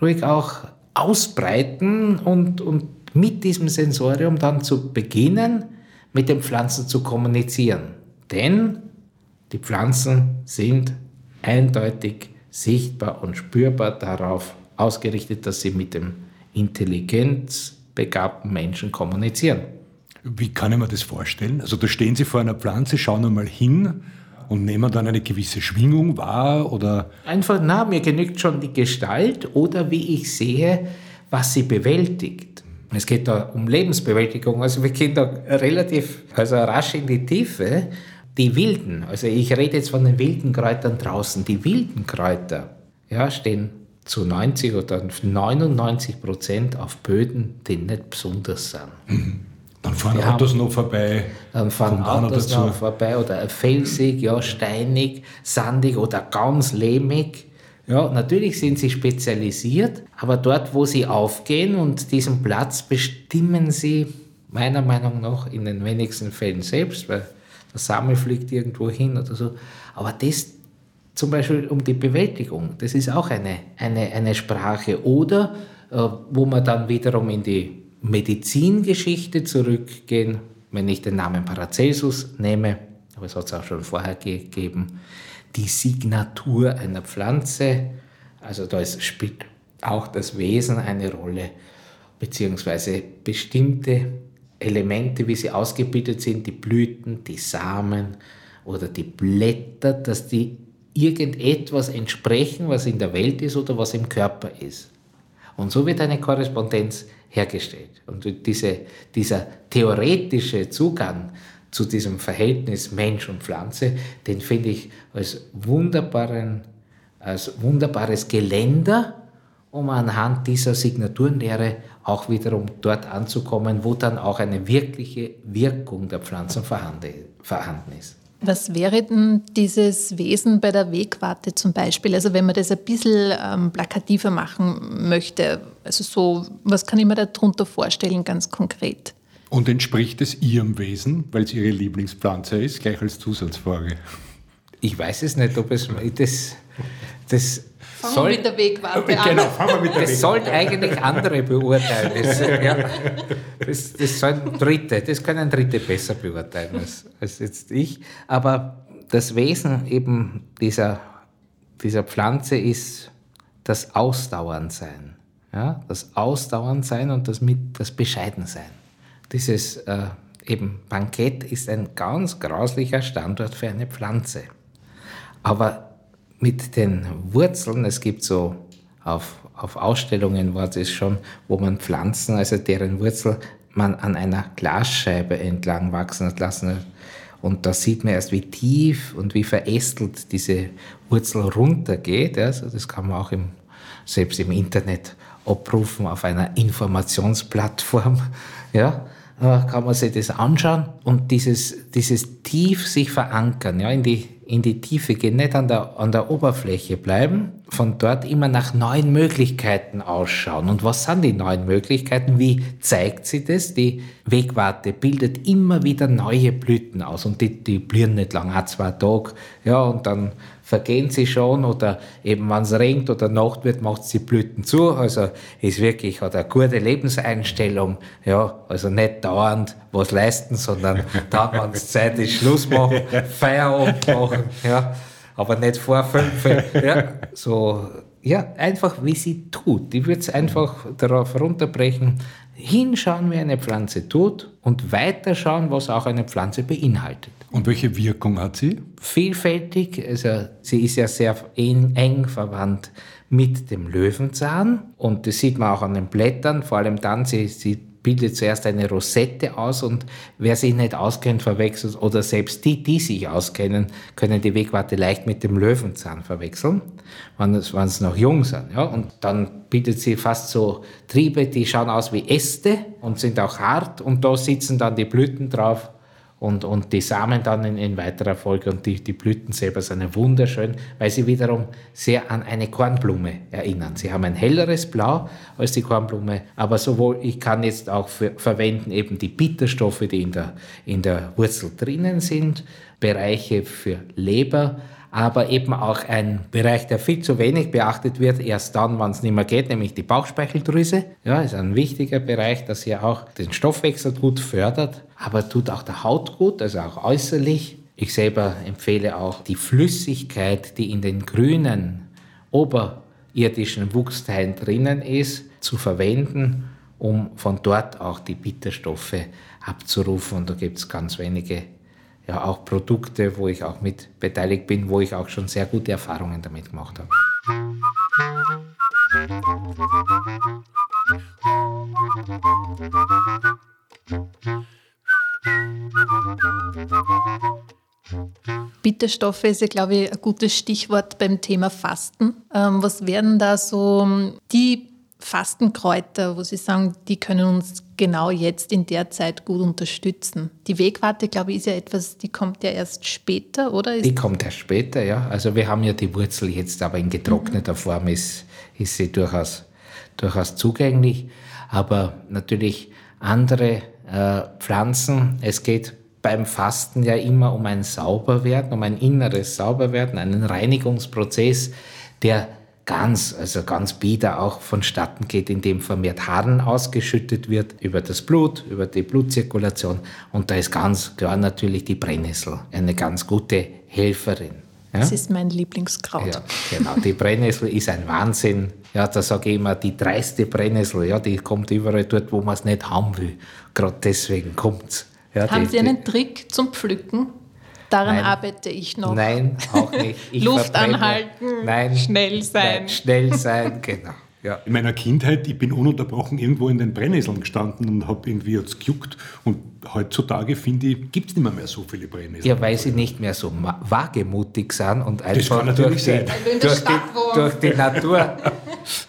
B: ruhig auch ausbreiten und, und mit diesem Sensorium dann zu beginnen, mit den Pflanzen zu kommunizieren. Denn die Pflanzen sind eindeutig sichtbar und spürbar darauf ausgerichtet, dass sie mit dem intelligenzbegabten Menschen kommunizieren.
C: Wie kann ich mir das vorstellen? Also da stehen Sie vor einer Pflanze, schauen einmal hin und nehmen dann eine gewisse Schwingung wahr oder?
B: Einfach, na, mir genügt schon die Gestalt oder wie ich sehe, was sie bewältigt. Es geht da um Lebensbewältigung. Also wir gehen da relativ also rasch in die Tiefe. Die wilden, also ich rede jetzt von den wilden Kräutern draußen, die wilden Kräuter ja, stehen zu 90 oder 99 Prozent auf Böden, die nicht besonders sind. Mhm.
C: Dann fahren wir Autos haben, noch vorbei.
B: Dann fahren Autos noch, vorbei oder felsig, ja, steinig, sandig oder ganz lehmig. Ja, natürlich sind sie spezialisiert, aber dort, wo sie aufgehen und diesen Platz bestimmen sie meiner Meinung nach in den wenigsten Fällen selbst, weil der Same fliegt irgendwo hin oder so. Aber das zum Beispiel um die Bewältigung, das ist auch eine, eine, eine Sprache. Oder äh, wo man dann wiederum in die Medizingeschichte zurückgehen, wenn ich den Namen Paracelsus nehme, aber es hat es auch schon vorher gegeben, die Signatur einer Pflanze. Also da spielt auch das Wesen eine Rolle, beziehungsweise bestimmte Elemente, wie sie ausgebildet sind, die Blüten, die Samen oder die Blätter, dass die irgendetwas entsprechen, was in der Welt ist oder was im Körper ist. Und so wird eine Korrespondenz hergestellt. Und diese, dieser theoretische Zugang zu diesem Verhältnis Mensch und Pflanze, den finde ich als, wunderbaren, als wunderbares Geländer, um anhand dieser Signaturenlehre auch wiederum dort anzukommen, wo dann auch eine wirkliche Wirkung der Pflanzen vorhanden ist.
A: Was wäre denn dieses Wesen bei der Wegwarte zum Beispiel? Also wenn man das ein bisschen ähm, plakativer machen möchte, also so, was kann ich mir darunter vorstellen, ganz konkret?
C: Und entspricht es Ihrem Wesen, weil es Ihre Lieblingspflanze ist, gleich als Zusatzfrage?
B: Ich weiß es nicht, ob es das, das
A: Fangen soll, mit der Wegwarte an. Genau, fangen
B: wir mit der Das sollten eigentlich andere beurteilen. Das, [laughs] ja, das, das sollen Dritte, das können Dritte besser beurteilen als, als jetzt ich. Aber das Wesen eben dieser, dieser Pflanze ist das Ausdauerndsein. Ja, das Ausdauerndsein und das, mit, das Bescheidensein. Dieses äh, eben Bankett ist ein ganz grauslicher Standort für eine Pflanze. Aber mit den Wurzeln, es gibt so auf, auf Ausstellungen war das schon, wo man Pflanzen, also deren Wurzel man an einer Glasscheibe entlang wachsen hat lassen. Und da sieht man erst, wie tief und wie verästelt diese Wurzel runtergeht. Also das kann man auch im, selbst im Internet abrufen auf einer Informationsplattform. [laughs] Ja, kann man sich das anschauen und dieses, dieses tief sich verankern ja, in, die, in die Tiefe gehen, nicht an der, an der Oberfläche bleiben, von dort immer nach neuen Möglichkeiten ausschauen. Und was sind die neuen Möglichkeiten? Wie zeigt sie das? Die Wegwarte bildet immer wieder neue Blüten aus und die, die blühen nicht lang, ein, zwei Tage, ja, und dann vergehen sie schon oder eben wenn es regnet oder Nacht wird, macht sie Blüten zu. Also ist wirklich, hat eine gute Lebenseinstellung. Ja, also nicht dauernd was leisten, sondern [laughs] dann, wenn es Zeit ist, Schluss machen, Feierabend machen. Ja, aber nicht vor fünf. Ja, so, ja, einfach wie sie tut. Die wird es einfach darauf runterbrechen, hinschauen, wie eine Pflanze tut und weiterschauen, was auch eine Pflanze beinhaltet.
C: Und welche Wirkung hat sie?
B: Vielfältig, also sie ist ja sehr eng, eng verwandt mit dem Löwenzahn und das sieht man auch an den Blättern, vor allem dann, sie, sie bildet zuerst eine Rosette aus und wer sich nicht auskennt, verwechselt oder selbst die, die sich auskennen, können die Wegwarte leicht mit dem Löwenzahn verwechseln, wenn es noch jung sind. Ja? Und dann bildet sie fast so Triebe, die schauen aus wie Äste und sind auch hart und da sitzen dann die Blüten drauf und, und die Samen dann in, in weiterer Folge und die, die Blüten selber sind wunderschön, weil sie wiederum sehr an eine Kornblume erinnern. Sie haben ein helleres Blau als die Kornblume, aber sowohl, ich kann jetzt auch für, verwenden eben die Bitterstoffe, die in der, in der Wurzel drinnen sind, Bereiche für Leber, aber eben auch ein Bereich, der viel zu wenig beachtet wird, erst dann, wenn es nicht mehr geht, nämlich die Bauchspeicheldrüse. Ja, ist ein wichtiger Bereich, das hier auch den Stoffwechsel gut fördert, aber tut auch der Haut gut, also auch äußerlich. Ich selber empfehle auch die Flüssigkeit, die in den grünen oberirdischen Wuchsteilen drinnen ist, zu verwenden, um von dort auch die Bitterstoffe abzurufen. Und da gibt es ganz wenige ja auch Produkte, wo ich auch mit beteiligt bin, wo ich auch schon sehr gute Erfahrungen damit gemacht habe.
A: Bitterstoffe ist ja, glaube ich, ein gutes Stichwort beim Thema Fasten. Ähm, was wären da so die Fastenkräuter, wo Sie sagen, die können uns genau jetzt in der Zeit gut unterstützen. Die Wegwarte, glaube ich, ist ja etwas, die kommt ja erst später, oder?
B: Die kommt erst später, ja. Also wir haben ja die Wurzel jetzt, aber in getrockneter mhm. Form ist, ist sie durchaus, durchaus zugänglich. Aber natürlich andere äh, Pflanzen, es geht beim Fasten ja immer um ein Sauberwerden, um ein inneres Sauberwerden, einen Reinigungsprozess, der ganz, also ganz bieder auch vonstatten geht, indem vermehrt Harn ausgeschüttet wird über das Blut, über die Blutzirkulation. Und da ist ganz klar natürlich die Brennnessel eine ganz gute Helferin.
A: Ja? Das ist mein Lieblingskraut.
B: Ja, genau. Die Brennnessel ist ein Wahnsinn. Ja, da sage ich immer, die dreiste Brennnessel, ja, die kommt überall dort, wo man es nicht haben will. Gerade deswegen kommt es. Ja,
A: haben
B: die,
A: Sie einen Trick zum Pflücken? Daran Nein. arbeite ich noch.
B: Nein, auch nicht. [laughs]
A: Ich Luft anhalten, Nein. schnell sein. Nein,
B: schnell sein, [laughs] genau.
C: Ja. In meiner Kindheit, ich bin ununterbrochen irgendwo in den Brennnesseln gestanden und habe irgendwie jetzt gejuckt. Und heutzutage, finde ich, gibt es nicht mehr, mehr so viele Brennnesseln.
B: Ja, weil sie nicht mehr so wagemutig sind und einfach durch die, durch, die, durch die Natur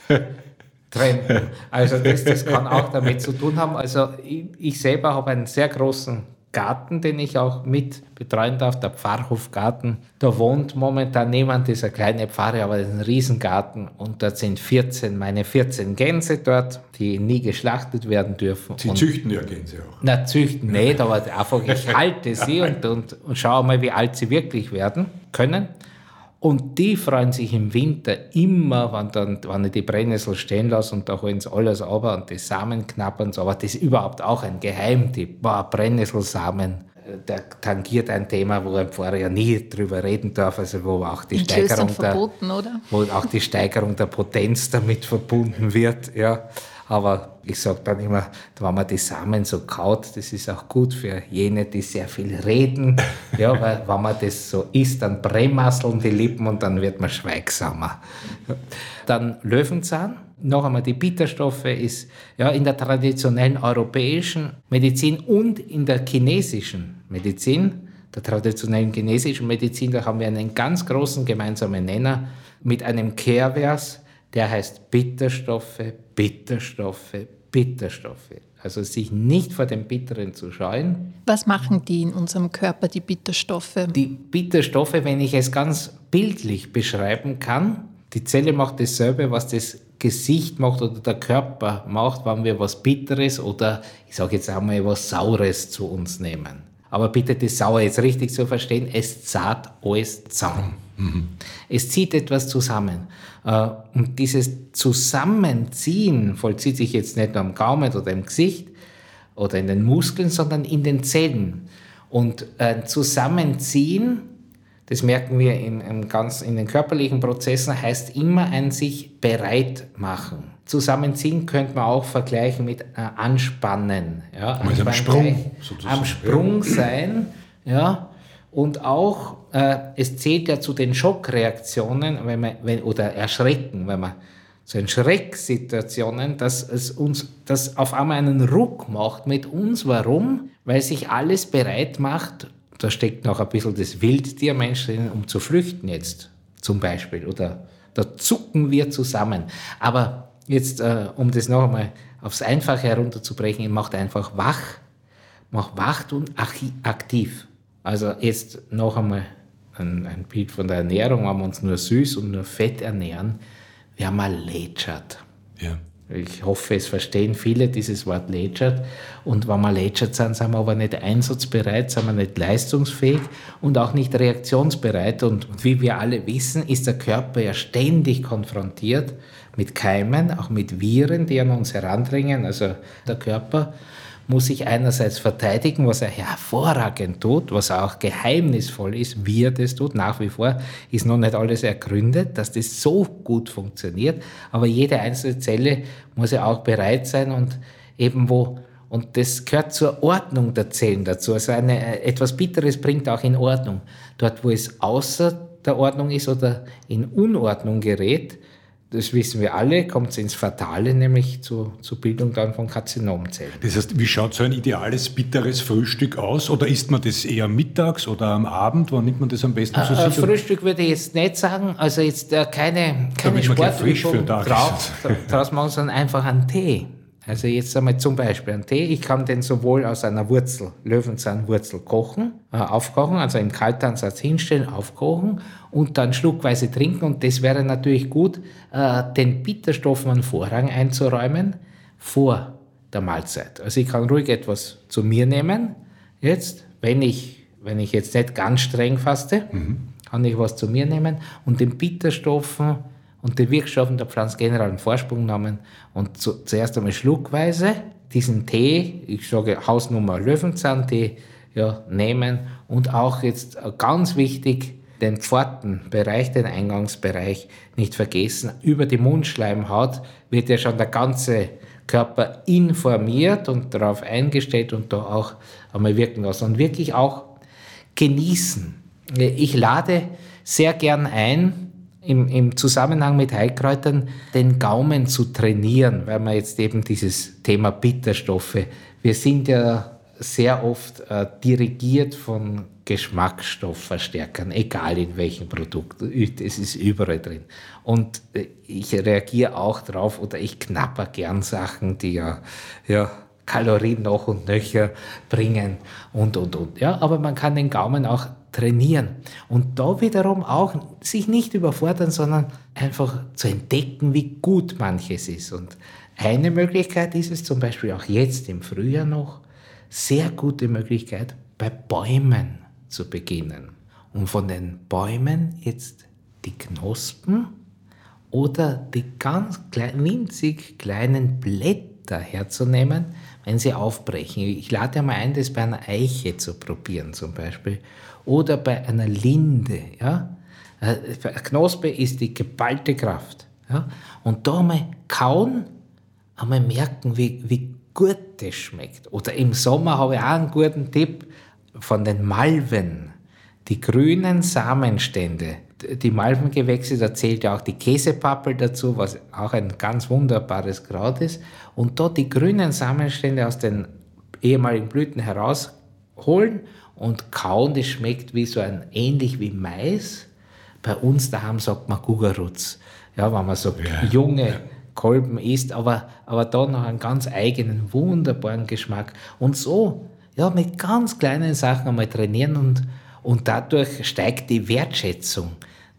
B: [laughs] trennen. Also das, das kann auch damit zu tun haben. Also ich, ich selber habe einen sehr großen Garten, den ich auch mit betreuen darf, der Pfarrhofgarten. Da wohnt momentan niemand, eine kleine Pfarre, aber das ist ein Riesengarten und dort sind 14, meine 14 Gänse dort, die nie geschlachtet werden dürfen.
C: Sie
B: und
C: züchten ja Gänse auch.
B: Na, züchten nicht, aber einfach ich [laughs] halte sie und, und, und schaue mal, wie alt sie wirklich werden können. Und die freuen sich im Winter immer, wenn, dann, wenn ich die Brennnessel stehen lasse und da holen sie alles runter und die Samen knappern so. Aber das ist überhaupt auch ein Geheimtipp. Boah, Brennnesselsamen, der tangiert ein Thema, wo ein ja nie drüber reden darf, also wo auch die Steigerung der, wo auch die Steigerung der Potenz damit verbunden wird, ja. Aber ich sage dann immer, wenn man die Samen so kaut, das ist auch gut für jene, die sehr viel reden. [laughs] Ja, weil wenn man das so isst, dann brämasseln die Lippen und dann wird man schweigsamer. Dann Löwenzahn. Noch einmal, die Bitterstoffe ist ja in der traditionellen europäischen Medizin und in der chinesischen Medizin, der traditionellen chinesischen Medizin, da haben wir einen ganz großen gemeinsamen Nenner mit einem Kehrvers, der heißt Bitterstoffe, Bitterstoffe, Bitterstoffe. Also sich nicht vor dem Bitteren zu scheuen.
A: Was machen die in unserem Körper, die Bitterstoffe?
B: Die Bitterstoffe, wenn ich es ganz bildlich beschreiben kann, die Zelle macht dasselbe, was das Gesicht macht oder der Körper macht, wenn wir was Bitteres oder ich sage jetzt einmal was Saures zu uns nehmen. Aber bitte das Sauer jetzt richtig zu verstehen, es zahlt alles zusammen. Mhm. Es zieht etwas zusammen. Äh, und dieses Zusammenziehen vollzieht sich jetzt nicht nur am Gaumen oder im Gesicht oder in den Muskeln, sondern in den Zellen. Und äh, Zusammenziehen das merken wir in, in, ganz, in den körperlichen Prozessen, heißt immer ein sich bereit machen. Zusammenziehen könnte man auch vergleichen mit äh, anspannen. Ja,
C: also am Sprung. Sozusagen.
B: Am Sprung sein. Ja, und auch, äh, es zählt ja zu den Schockreaktionen wenn man, wenn, oder Erschrecken, wenn man so in Schrecksituationen, dass es uns das auf einmal einen Ruck macht mit uns. Warum? Weil sich alles bereit macht, da steckt noch ein bisschen das Wildtiermensch drin, um zu flüchten jetzt zum Beispiel. Oder da zucken wir zusammen. Aber jetzt, äh, um das noch einmal aufs Einfache herunterzubrechen, macht einfach wach, macht wach und aktiv. Also jetzt noch einmal ein, ein Bild von der Ernährung, wenn wir uns nur süß und nur fett ernähren, wir haben mal lätschert. Ja. Ich hoffe, es verstehen viele dieses Wort lätschert. Und wenn wir lätschert sind, sind wir aber nicht einsatzbereit, sind wir nicht leistungsfähig und auch nicht reaktionsbereit. Und wie wir alle wissen, ist der Körper ja ständig konfrontiert mit Keimen, auch mit Viren, die an uns herandringen. Also der Körper muss sich einerseits verteidigen, was er hervorragend tut, was auch geheimnisvoll ist, wie er das tut. Nach wie vor ist noch nicht alles ergründet, dass das so gut funktioniert. Aber jede einzelne Zelle muss ja auch bereit sein und eben wo und das gehört zur Ordnung der Zellen dazu. Also eine, etwas Bitteres bringt auch in Ordnung. Dort, wo es außer der Ordnung ist oder in Unordnung gerät, das wissen wir alle, kommt es ins Fatale, nämlich zu, zur Bildung dann von Karzinomzellen.
C: Das heißt, wie schaut so ein ideales bitteres Frühstück aus? Oder isst man das eher mittags oder am Abend? Wann nimmt man das am besten
B: zu sich? Frühstück würde ich jetzt nicht sagen, also jetzt äh, keine, keine Sportübung drauf, draus machen, sondern einfach einen Tee. Also jetzt einmal zum Beispiel einen Tee. Ich kann den sowohl aus einer Wurzel, Löwenzahnwurzel kochen, äh, aufkochen, also im Kaltansatz hinstellen, aufkochen und dann schluckweise trinken. Und das wäre natürlich gut, äh, den Bitterstoffen einen Vorrang einzuräumen vor der Mahlzeit. Also ich kann ruhig etwas zu mir nehmen, jetzt, wenn ich, wenn ich jetzt nicht ganz streng faste, mhm. kann ich was zu mir nehmen und den Bitterstoffen und den Wirkstoffen der Pflanze generell einen Vorsprung nehmen und zu, zuerst einmal schluckweise diesen Tee, ich sage Hausnummer Löwenzahntee, ja, nehmen und auch jetzt ganz wichtig, den Pfortenbereich, den Eingangsbereich nicht vergessen. Über die Mundschleimhaut wird ja schon der ganze Körper informiert und darauf eingestellt und da auch einmal wirken lassen und wirklich auch genießen. Ich lade sehr gern ein, im, im Zusammenhang mit Heilkräutern den Gaumen zu trainieren, weil man jetzt eben dieses Thema Bitterstoffe, wir sind ja sehr oft äh, dirigiert von Geschmacksstoffverstärkern, egal in welchem Produkt. Es ist überall drin. Und äh, ich reagiere auch drauf oder ich knapper gern Sachen, die ja, ja Kalorien noch und nöcher bringen und, und, und. Ja, aber man kann den Gaumen auch trainieren. Und da wiederum auch sich nicht überfordern, sondern einfach zu entdecken, wie gut manches ist. Und eine Möglichkeit ist es zum Beispiel auch jetzt im Frühjahr noch, sehr gute Möglichkeit, bei Bäumen zu beginnen. Und von den Bäumen jetzt die Knospen oder die ganz klein, winzig kleinen Blätter herzunehmen, wenn sie aufbrechen. Ich lade mal ein, das bei einer Eiche zu probieren zum Beispiel oder bei einer Linde. Ja? Eine äh, Knospe ist die geballte Kraft. Ja? Und da mal kauen, einmal merken, wie, wie gut das schmeckt. Oder im Sommer habe ich auch einen guten Tipp von den Malven. Die grünen Samenstände, die Malvengewächse, da zählt ja auch die Käsepappel dazu, was auch ein ganz wunderbares Kraut ist. Und dort die grünen Samenstände aus den ehemaligen Blüten herausholen und kauen, das schmeckt wie so ein, ähnlich wie Mais. Bei uns daheim sagt man Gugarutz. Ja, wenn man so ja, junge, ja. Kolben isst, aber, aber da noch einen ganz eigenen, wunderbaren Geschmack. Und so, ja, mit ganz kleinen Sachen einmal trainieren und, und dadurch steigt die Wertschätzung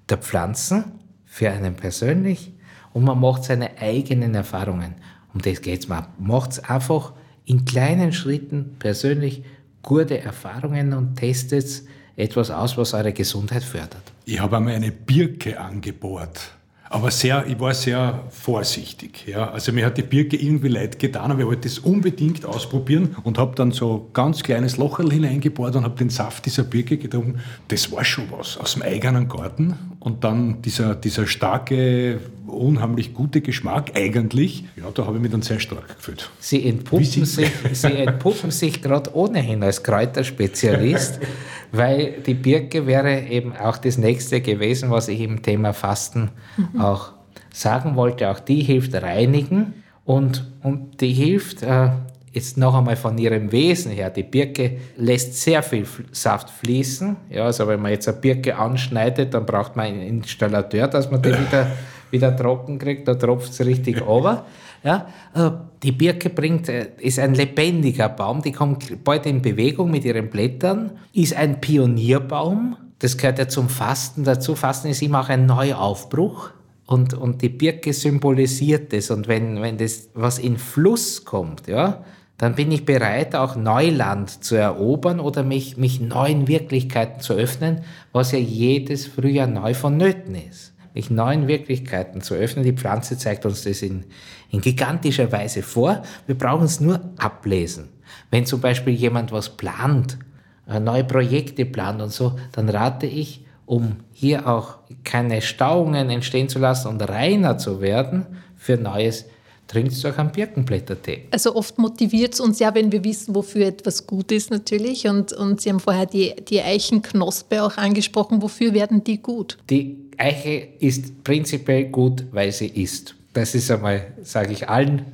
B: der Pflanzen für einen persönlich und man macht seine eigenen Erfahrungen. Um das geht es. Man macht es einfach in kleinen Schritten persönlich gute Erfahrungen und testet etwas aus, was eure Gesundheit fördert.
C: Ich habe einmal eine Birke angebohrt. Aber sehr, ich war sehr vorsichtig. Ja. Also mir hat die Birke irgendwie leid getan, aber ich wollte das unbedingt ausprobieren und habe dann so ganz kleines Locherl hineingebohrt und habe den Saft dieser Birke getrunken. Das war schon was aus dem eigenen Garten. Und dann dieser, dieser starke, unheimlich gute Geschmack eigentlich, ja, da habe ich mich dann sehr stark gefühlt.
B: Sie entpuppen sich, [laughs] Sie entpuppen sich gerade ohnehin als Kräuterspezialist, [laughs] weil die Birke wäre eben auch das nächste gewesen, was ich im Thema Fasten mhm. auch sagen wollte. Auch die hilft reinigen und, und die hilft äh, jetzt noch einmal von ihrem Wesen her. Die Birke lässt sehr viel Saft fließen. Ja, also wenn man jetzt eine Birke anschneidet, dann braucht man einen Installateur, dass man die wieder, [laughs] wieder trocken kriegt. Da tropft es richtig runter. Ja, äh, die Birke bringt, äh, ist ein lebendiger Baum, die kommt bald in Bewegung mit ihren Blättern, ist ein Pionierbaum. Das gehört ja zum Fasten dazu. Fasten ist immer auch ein Neuaufbruch. Und, und die Birke symbolisiert das. Und wenn, wenn das was in Fluss kommt, ja, dann bin ich bereit, auch Neuland zu erobern oder mich, mich neuen Wirklichkeiten zu öffnen, was ja jedes Frühjahr neu vonnöten ist mich neuen Wirklichkeiten zu öffnen. Die Pflanze zeigt uns das in, in gigantischer Weise vor. Wir brauchen es nur ablesen. Wenn zum Beispiel jemand was plant, äh, neue Projekte plant und so, dann rate ich, um hier auch keine Stauungen entstehen zu lassen und reiner zu werden für Neues, trinkst du auch einen Birkenblättertee.
A: Also oft motiviert es uns ja, wenn wir wissen, wofür etwas gut ist natürlich. Und, und Sie haben vorher die, die Eichenknospe auch angesprochen. Wofür werden die gut?
B: Die Eiche ist prinzipiell gut, weil sie ist. Das ist einmal, sage ich allen.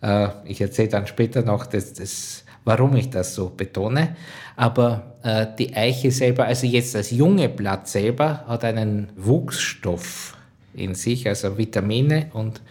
B: Äh, ich erzähle dann später noch, das, das, warum ich das so betone. Aber äh, die Eiche selber, also jetzt das junge Blatt selber, hat einen Wuchsstoff in sich, also Vitamine und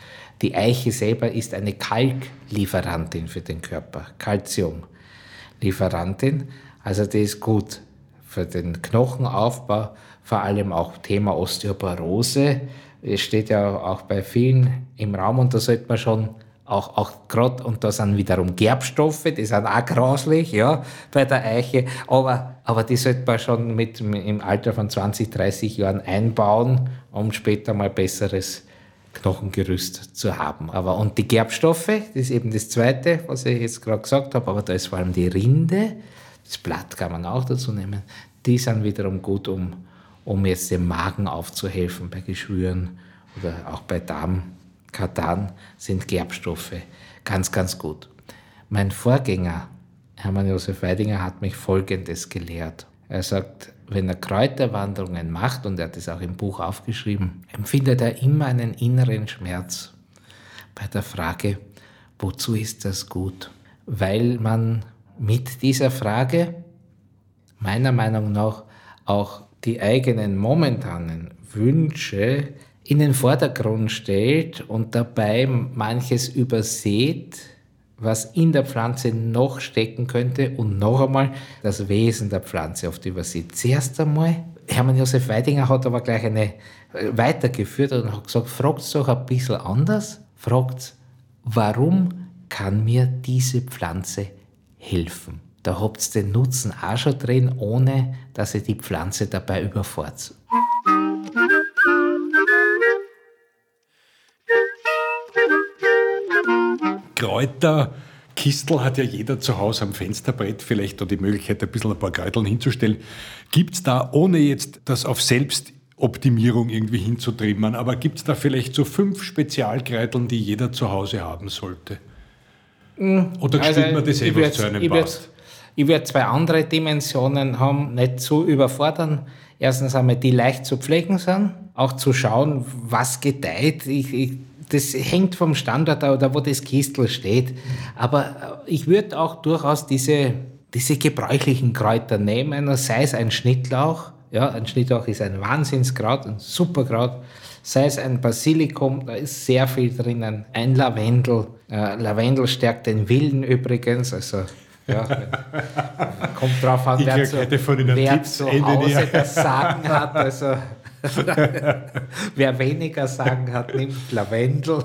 B: die Eiche selber ist eine Kalklieferantin für den Körper, Calciumlieferantin. Also die ist gut für den Knochenaufbau, vor allem auch Thema Osteoporose. Es steht ja auch bei vielen im Raum und da sollte man schon auch, auch gerade, und da sind wiederum Gerbstoffe, die sind auch grauslich, ja, bei der Eiche, aber, aber die sollte man schon mit, im Alter von 20, 30 Jahren einbauen, um später mal besseres Knochengerüst zu haben. Aber, und die Gerbstoffe, das ist eben das Zweite, was ich jetzt gerade gesagt habe, aber da ist vor allem die Rinde, das Blatt kann man auch dazu nehmen, die sind wiederum gut, um, um jetzt dem Magen aufzuhelfen bei Geschwüren oder auch bei Darmkatan sind Gerbstoffe ganz, ganz gut. Mein Vorgänger, Hermann Josef Weidinger, hat mich Folgendes gelehrt. Er sagt, wenn er Kräuterwanderungen macht, und er hat es auch im Buch aufgeschrieben, empfindet er immer einen inneren Schmerz bei der Frage, wozu ist das gut? Weil man mit dieser Frage meiner Meinung nach auch die eigenen momentanen Wünsche in den Vordergrund stellt und dabei manches übersieht, was in der Pflanze noch stecken könnte und noch einmal das Wesen der Pflanze oft übersieht. Zuerst einmal, Hermann Josef Weidinger hat aber gleich eine äh, weitergeführt und hat gesagt, fragt es doch ein bisschen anders, fragt warum kann mir diese Pflanze helfen? Da habt ihr den Nutzen auch schon drin, ohne dass ihr die Pflanze dabei überfahrt.
C: Kräuter. Kistel hat ja jeder zu Hause am Fensterbrett vielleicht oder die Möglichkeit, ein bisschen ein paar Kräuteln hinzustellen. Gibt es da, ohne jetzt das auf Selbstoptimierung irgendwie hinzutrimmen, aber gibt es da vielleicht so fünf Spezialkräuteln, die jeder zu Hause haben sollte?
B: Hm, oder also, man das eh, was zu einem passt? Ich würde zwei andere Dimensionen haben, nicht zu überfordern. Erstens einmal, die leicht zu pflegen sind, auch zu schauen, was gedeiht. Ich, ich das hängt vom Standort oder wo das Kistel steht. Aber äh, ich würde auch durchaus diese, diese gebräuchlichen Kräuter nehmen, sei es ein Schnittlauch, Ja, ein Schnittlauch ist ein Wahnsinnskraut, ein Superkraut. Sei es ein Basilikum, da ist sehr viel drinnen. Ein Lavendel. Äh, Lavendel stärkt den Willen übrigens. Also, ja, [laughs] kommt drauf an, wer, zu, wer zu Hause das Sagen hat. Also, [laughs] wer weniger Sagen hat, nimmt Lavendel.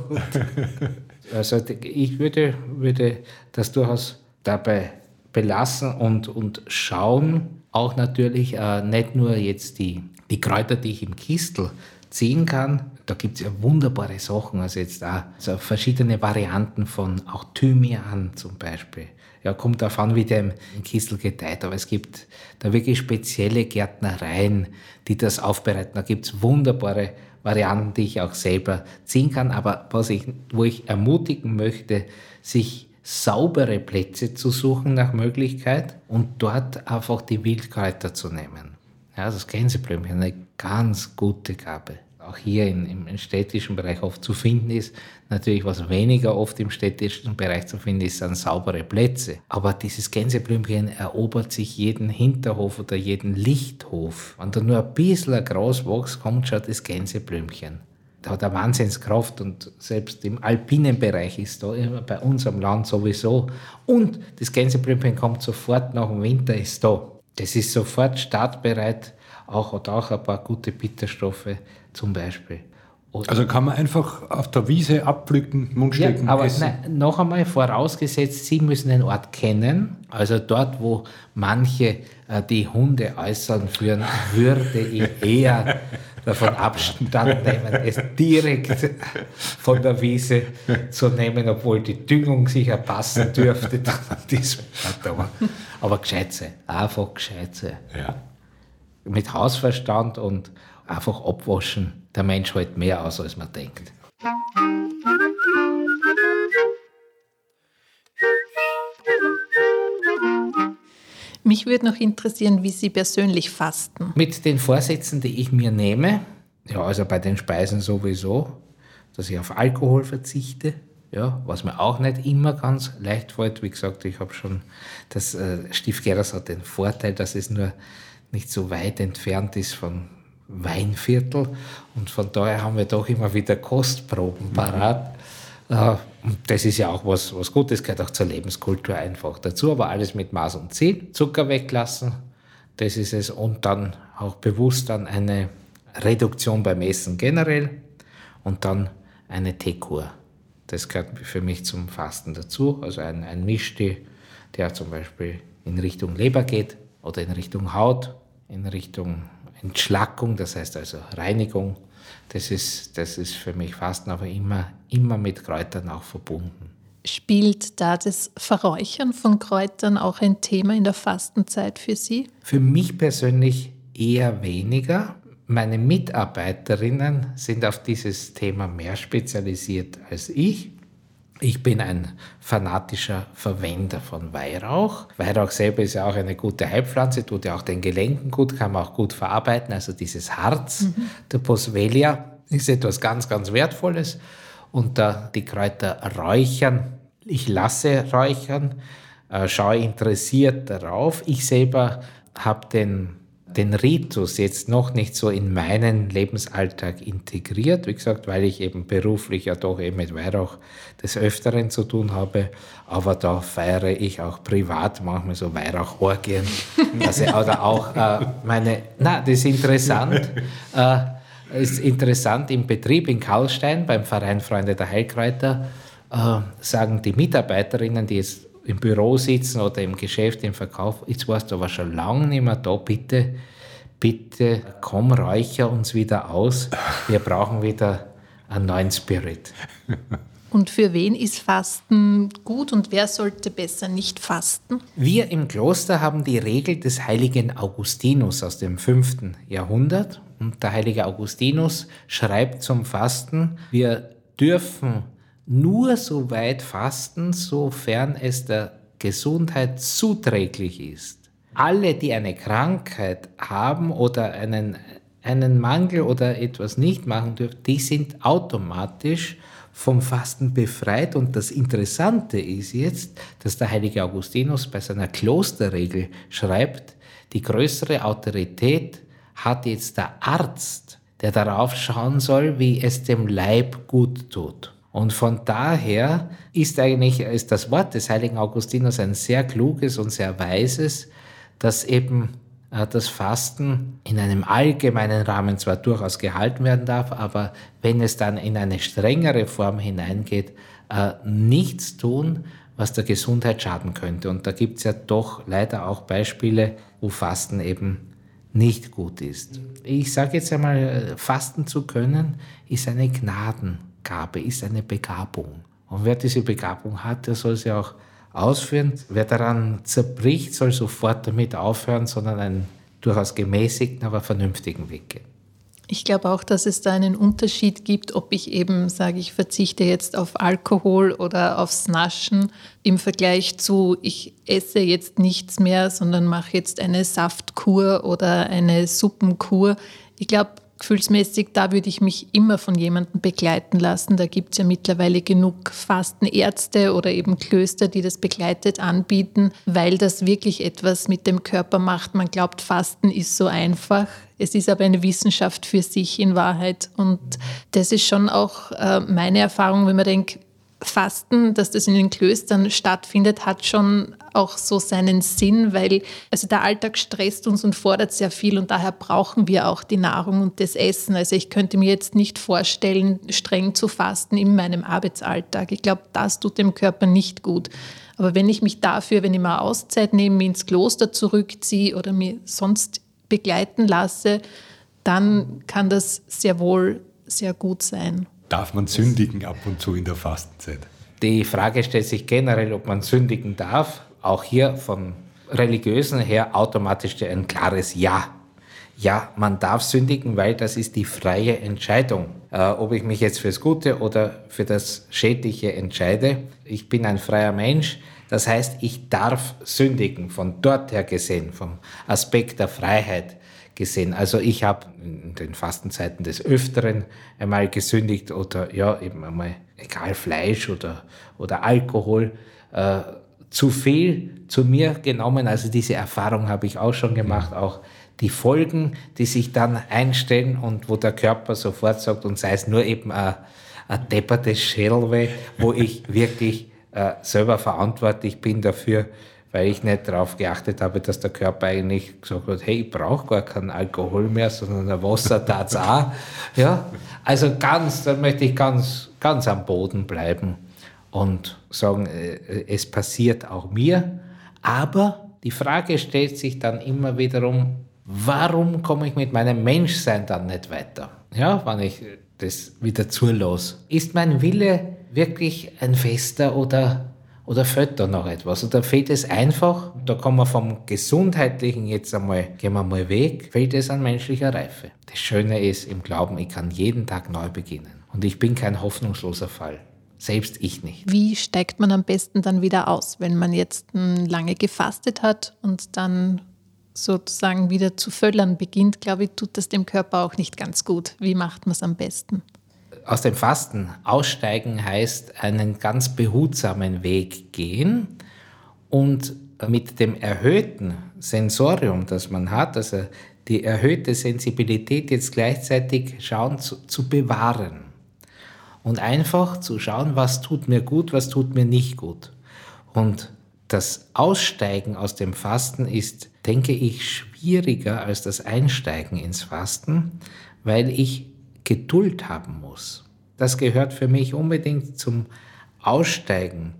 B: [laughs] also ich würde, würde das durchaus dabei belassen und, und schauen, auch natürlich äh, nicht nur jetzt die, die Kräuter, die ich im Kistel ziehen kann. Da gibt es ja wunderbare Sachen, also jetzt auch also verschiedene Varianten von auch Thymian zum Beispiel. Ja, kommt an, wie der im Kistel gedeiht, aber es gibt da wirklich spezielle Gärtnereien, die das aufbereiten. Da gibt es wunderbare Varianten, die ich auch selber ziehen kann, aber was ich, wo ich ermutigen möchte, sich saubere Plätze zu suchen nach Möglichkeit und dort einfach die Wildkräuter zu nehmen. Ja, das Gänseblümchen, eine ganz gute Gabe. Auch hier in, im städtischen Bereich oft zu finden ist. Natürlich, was weniger oft im städtischen Bereich zu finden ist, sind saubere Plätze. Aber dieses Gänseblümchen erobert sich jeden Hinterhof oder jeden Lichthof. Wenn da nur ein bisschen Gras wächst, kommt schon das Gänseblümchen da hat er Wahnsinnskraft und selbst im alpinen Bereich ist da, bei uns am Land sowieso. Und das Gänseblümchen kommt sofort nach dem Winter, ist da. Das ist sofort startbereit, auch, hat auch ein paar gute Bitterstoffe zum Beispiel.
C: Oder also kann man einfach auf der Wiese abpflücken, Mundstecken,
B: ja, aber nein, noch einmal vorausgesetzt, Sie müssen den Ort kennen. Also dort, wo manche äh, die Hunde äußern führen, [laughs] würde ich eher davon Abstand nehmen, es direkt [laughs] von der Wiese zu nehmen, obwohl die Düngung sicher passen dürfte [laughs] diesem aber, aber gescheit sein, einfach gescheit sein. Ja. Mit Hausverstand und einfach abwaschen. Der Mensch hält mehr aus, als man denkt.
A: Mich würde noch interessieren, wie Sie persönlich fasten.
B: Mit den Vorsätzen, die ich mir nehme, ja, also bei den Speisen sowieso, dass ich auf Alkohol verzichte, ja, was mir auch nicht immer ganz leicht fällt. Wie gesagt, ich habe schon, das äh, Stiefgeras hat den Vorteil, dass es nur nicht so weit entfernt ist von Weinviertel und von daher haben wir doch immer wieder Kostproben parat. Mhm. Äh, und das ist ja auch was, was Gutes, gehört auch zur Lebenskultur einfach dazu, aber alles mit Maß und Ziel. Zucker weglassen, das ist es. Und dann auch bewusst dann eine Reduktion beim Essen generell und dann eine Teekur. Das gehört für mich zum Fasten dazu. Also ein, ein Mischtee, der zum Beispiel in Richtung Leber geht oder in Richtung Haut, in Richtung Entschlackung, das heißt also Reinigung das ist, das ist für mich Fasten aber immer, immer mit Kräutern auch verbunden.
A: Spielt da das Verräuchern von Kräutern auch ein Thema in der Fastenzeit für Sie?
B: Für mich persönlich eher weniger. Meine Mitarbeiterinnen sind auf dieses Thema mehr spezialisiert als ich. Ich bin ein fanatischer Verwender von Weihrauch. Weihrauch selber ist ja auch eine gute Heilpflanze, tut ja auch den Gelenken gut, kann man auch gut verarbeiten. Also dieses Harz mhm. der Boswellia ist etwas ganz, ganz Wertvolles. Und da die Kräuter räuchern, ich lasse räuchern, äh, schaue interessiert darauf. Ich selber habe den den Ritus jetzt noch nicht so in meinen Lebensalltag integriert. Wie gesagt, weil ich eben beruflich ja doch eben mit Weihrauch des Öfteren zu tun habe. Aber da feiere ich auch privat manchmal so Weihrauchorgien. [laughs] also, oder auch äh, meine, na, das ist interessant. Äh, ist interessant im Betrieb in Karlstein beim Verein Freunde der Heilkräuter äh, sagen die Mitarbeiterinnen, die jetzt im Büro sitzen oder im Geschäft, im Verkauf, jetzt warst du aber schon lange nicht mehr da, bitte, bitte komm, räucher uns wieder aus, wir brauchen wieder einen neuen Spirit.
A: Und für wen ist Fasten gut und wer sollte besser nicht fasten?
B: Wir im Kloster haben die Regel des heiligen Augustinus aus dem 5. Jahrhundert. Und der heilige Augustinus schreibt zum Fasten, wir dürfen nur so weit fasten, sofern es der Gesundheit zuträglich ist. Alle, die eine Krankheit haben oder einen, einen Mangel oder etwas nicht machen dürfen, die sind automatisch vom Fasten befreit. Und das Interessante ist jetzt, dass der heilige Augustinus bei seiner Klosterregel schreibt, die größere Autorität hat jetzt der Arzt, der darauf schauen soll, wie es dem Leib gut tut. Und von daher ist eigentlich ist das Wort des heiligen Augustinus ein sehr kluges und sehr weises, dass eben äh, das Fasten in einem allgemeinen Rahmen zwar durchaus gehalten werden darf, aber wenn es dann in eine strengere Form hineingeht, äh, nichts tun, was der Gesundheit schaden könnte. Und da gibt es ja doch leider auch Beispiele, wo Fasten eben nicht gut ist. Ich sage jetzt einmal, äh, Fasten zu können, ist eine Gnadengabe, ist eine Begabung. Und wer diese Begabung hat, der soll sie auch ausführen. Wer daran zerbricht, soll sofort damit aufhören, sondern einen durchaus gemäßigten, aber vernünftigen Weg gehen.
A: Ich glaube auch, dass es da einen Unterschied gibt, ob ich eben sage, ich verzichte jetzt auf Alkohol oder aufs Naschen im Vergleich zu, ich esse jetzt nichts mehr, sondern mache jetzt eine Saftkur oder eine Suppenkur. Ich glaube, gefühlsmäßig, da würde ich mich immer von jemandem begleiten lassen. Da gibt es ja mittlerweile genug Fastenärzte oder eben Klöster, die das begleitet anbieten, weil das wirklich etwas mit dem Körper macht. Man glaubt, Fasten ist so einfach. Es ist aber eine Wissenschaft für sich in Wahrheit. Und das ist schon auch äh, meine Erfahrung, wenn man denkt, Fasten, dass das in den Klöstern stattfindet, hat schon auch so seinen Sinn, weil also der Alltag stresst uns und fordert sehr viel und daher brauchen wir auch die Nahrung und das Essen. Also ich könnte mir jetzt nicht vorstellen, streng zu fasten in meinem Arbeitsalltag. Ich glaube, das tut dem Körper nicht gut. Aber wenn ich mich dafür, wenn ich mal Auszeit nehme, mich ins Kloster zurückziehe oder mir sonst begleiten lasse, dann kann das sehr wohl sehr gut sein.
C: Darf man sündigen ab und zu in der Fastenzeit?
B: Die Frage stellt sich generell, ob man sündigen darf. Auch hier von religiösen her automatisch ein klares Ja. Ja, man darf sündigen, weil das ist die freie Entscheidung. Äh, ob ich mich jetzt fürs Gute oder für das Schädliche entscheide. Ich bin ein freier Mensch. Das heißt, ich darf sündigen, von dort her gesehen, vom Aspekt der Freiheit gesehen. Also ich habe in den Fastenzeiten des Öfteren einmal gesündigt oder ja, eben einmal, egal Fleisch oder, oder Alkohol, äh, zu viel zu mir genommen. Also diese Erfahrung habe ich auch schon gemacht, auch die Folgen, die sich dann einstellen und wo der Körper sofort sagt, und sei es nur eben ein, ein deppertes Schädelweh, wo ich wirklich äh, selber verantwortlich bin dafür, weil ich nicht darauf geachtet habe, dass der Körper eigentlich gesagt hat, hey, ich brauche gar keinen Alkohol mehr, sondern ein Wasser tat's auch. [laughs] Ja, also ganz, da möchte ich ganz, ganz am Boden bleiben und sagen, äh, es passiert auch mir, aber die Frage stellt sich dann immer wiederum, warum komme ich mit meinem Menschsein dann nicht weiter? Ja, wenn ich das wieder zulasse. Ist mein Wille wirklich ein fester oder oder fehlt da noch etwas? Oder fehlt es einfach, da kommen wir vom Gesundheitlichen jetzt einmal, gehen wir mal weg, fehlt es an menschlicher Reife. Das Schöne ist im Glauben, ich kann jeden Tag neu beginnen. Und ich bin kein hoffnungsloser Fall. Selbst ich nicht.
A: Wie steigt man am besten dann wieder aus, wenn man jetzt lange gefastet hat und dann sozusagen wieder zu völlern beginnt, glaube ich, tut das dem Körper auch nicht ganz gut. Wie macht man es am besten?
B: Aus dem Fasten aussteigen heißt einen ganz behutsamen Weg gehen und mit dem erhöhten Sensorium, das man hat, also die erhöhte Sensibilität jetzt gleichzeitig schauen zu, zu bewahren und einfach zu schauen, was tut mir gut, was tut mir nicht gut. Und das Aussteigen aus dem Fasten ist, denke ich, schwieriger als das Einsteigen ins Fasten, weil ich Geduld haben muss. Das gehört für mich unbedingt zum Aussteigen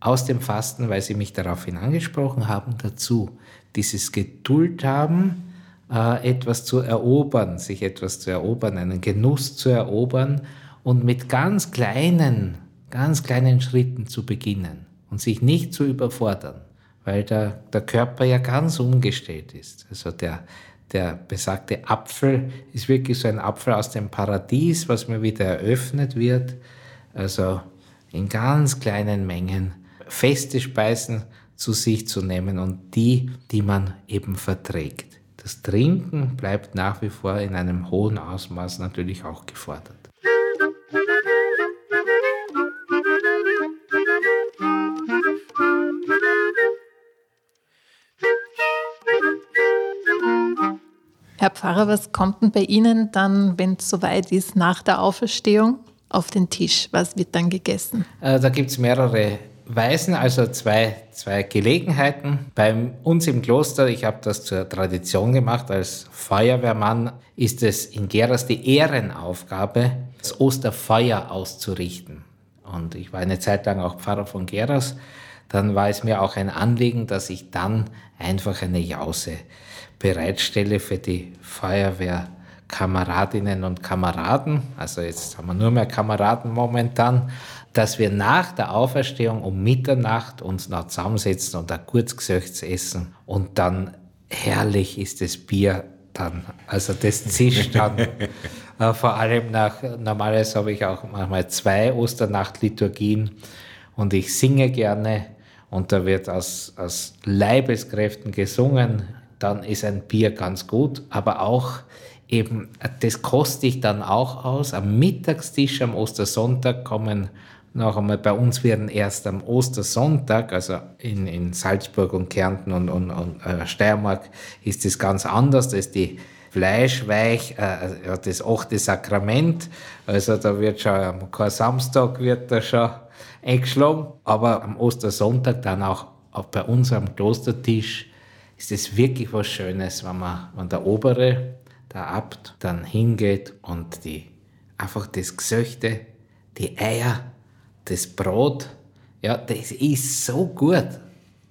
B: aus dem Fasten, weil Sie mich daraufhin angesprochen haben, dazu. Dieses Geduld haben, äh, etwas zu erobern, sich etwas zu erobern, einen Genuss zu erobern und mit ganz kleinen, ganz kleinen Schritten zu beginnen und sich nicht zu überfordern, weil der, der Körper ja ganz umgestellt ist. Also der, der besagte Apfel ist wirklich so ein Apfel aus dem Paradies, was mir wieder eröffnet wird. Also in ganz kleinen Mengen feste Speisen zu sich zu nehmen und die, die man eben verträgt. Das Trinken bleibt nach wie vor in einem hohen Ausmaß natürlich auch gefordert.
A: Herr Pfarrer, was kommt denn bei Ihnen dann, wenn es soweit ist, nach der Auferstehung auf den Tisch? Was wird dann gegessen?
B: Äh, da gibt es mehrere Weisen, also zwei, zwei Gelegenheiten. Bei uns im Kloster, ich habe das zur Tradition gemacht, als Feuerwehrmann ist es in Geras die Ehrenaufgabe, das Osterfeuer auszurichten. Und ich war eine Zeit lang auch Pfarrer von Geras. Dann war es mir auch ein Anliegen, dass ich dann einfach eine Jause bereitstelle für die Feuerwehrkameradinnen und Kameraden. Also jetzt haben wir nur mehr Kameraden momentan, dass wir nach der Auferstehung um Mitternacht uns noch zusammensetzen und ein gutes Gesöchts essen und dann herrlich ist das Bier dann. Also das zischt dann. [laughs] äh, vor allem nach, normalerweise habe ich auch manchmal zwei Osternacht-Liturgien und ich singe gerne und da wird aus, aus Leibeskräften gesungen dann ist ein Bier ganz gut, aber auch eben, das koste ich dann auch aus. Am Mittagstisch am Ostersonntag kommen noch einmal, bei uns werden erst am Ostersonntag, also in, in Salzburg und Kärnten und, und, und äh, Steiermark ist das ganz anders, da ist die Fleischweich, äh, das achte Sakrament, also da wird schon am Samstag wird da schon eingeschlagen, aber am Ostersonntag dann auch, auch bei uns am Klostertisch ist es wirklich was Schönes, wenn man, wenn der Obere, der Abt, dann hingeht und die, einfach das Gesöchte, die Eier, das Brot, ja, das ist so gut.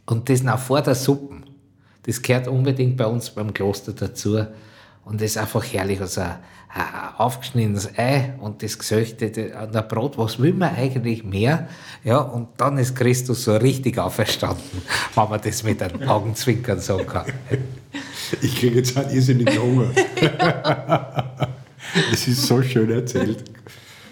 B: Und das noch vor der Suppe. Das gehört unbedingt bei uns beim Kloster dazu. Und das ist einfach herrlich. Also ein, aufgeschnittenes Ei und das Gesöchte an der Brot, was will man eigentlich mehr? Ja, und dann ist Christus so richtig auferstanden, [laughs] wenn man das mit einem Augenzwinkern sagen kann. [laughs]
C: Ich kriege jetzt einen irrsinnigen Hunger. [laughs] Das ist so schön erzählt.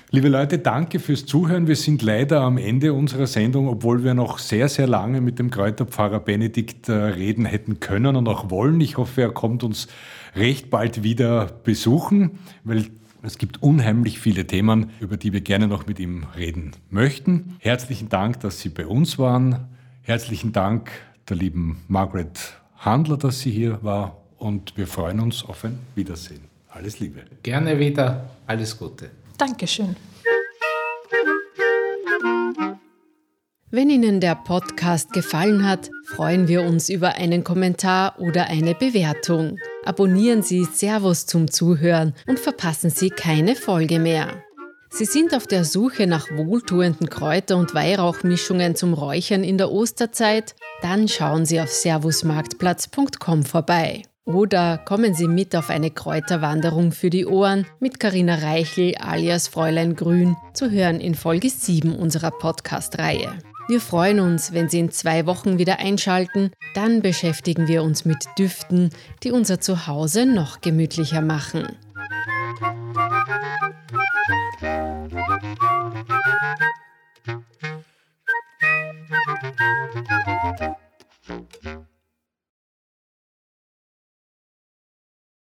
C: Liebe Leute, danke fürs Zuhören. Wir sind leider am Ende unserer Sendung, obwohl wir noch sehr, sehr lange mit dem Kräuterpfarrer Benedikt äh, reden hätten können und auch wollen. Ich hoffe, er kommt uns recht bald wieder besuchen, weil es gibt unheimlich viele Themen, über die wir gerne noch mit ihm reden möchten. Herzlichen Dank, dass Sie bei uns waren. Herzlichen Dank der lieben Margaret Handler, dass sie hier war. Und wir freuen uns auf ein Wiedersehen. Alles Liebe.
B: Gerne wieder. Alles Gute.
A: Dankeschön.
D: Wenn Ihnen der Podcast gefallen hat, freuen wir uns über einen Kommentar oder eine Bewertung. Abonnieren Sie Servus zum Zuhören und verpassen Sie keine Folge mehr. Sie sind auf der Suche nach wohltuenden Kräuter- und Weihrauchmischungen zum Räuchern in der Osterzeit? Dann schauen Sie auf servusmarktplatz.com vorbei. Oder kommen Sie mit auf eine Kräuterwanderung für die Ohren mit Karina Reichel alias Fräulein Grün zu hören in Folge 7 unserer Podcast-Reihe. Wir freuen uns, wenn Sie in zwei Wochen wieder einschalten. Dann beschäftigen wir uns mit Düften, die unser Zuhause noch gemütlicher machen.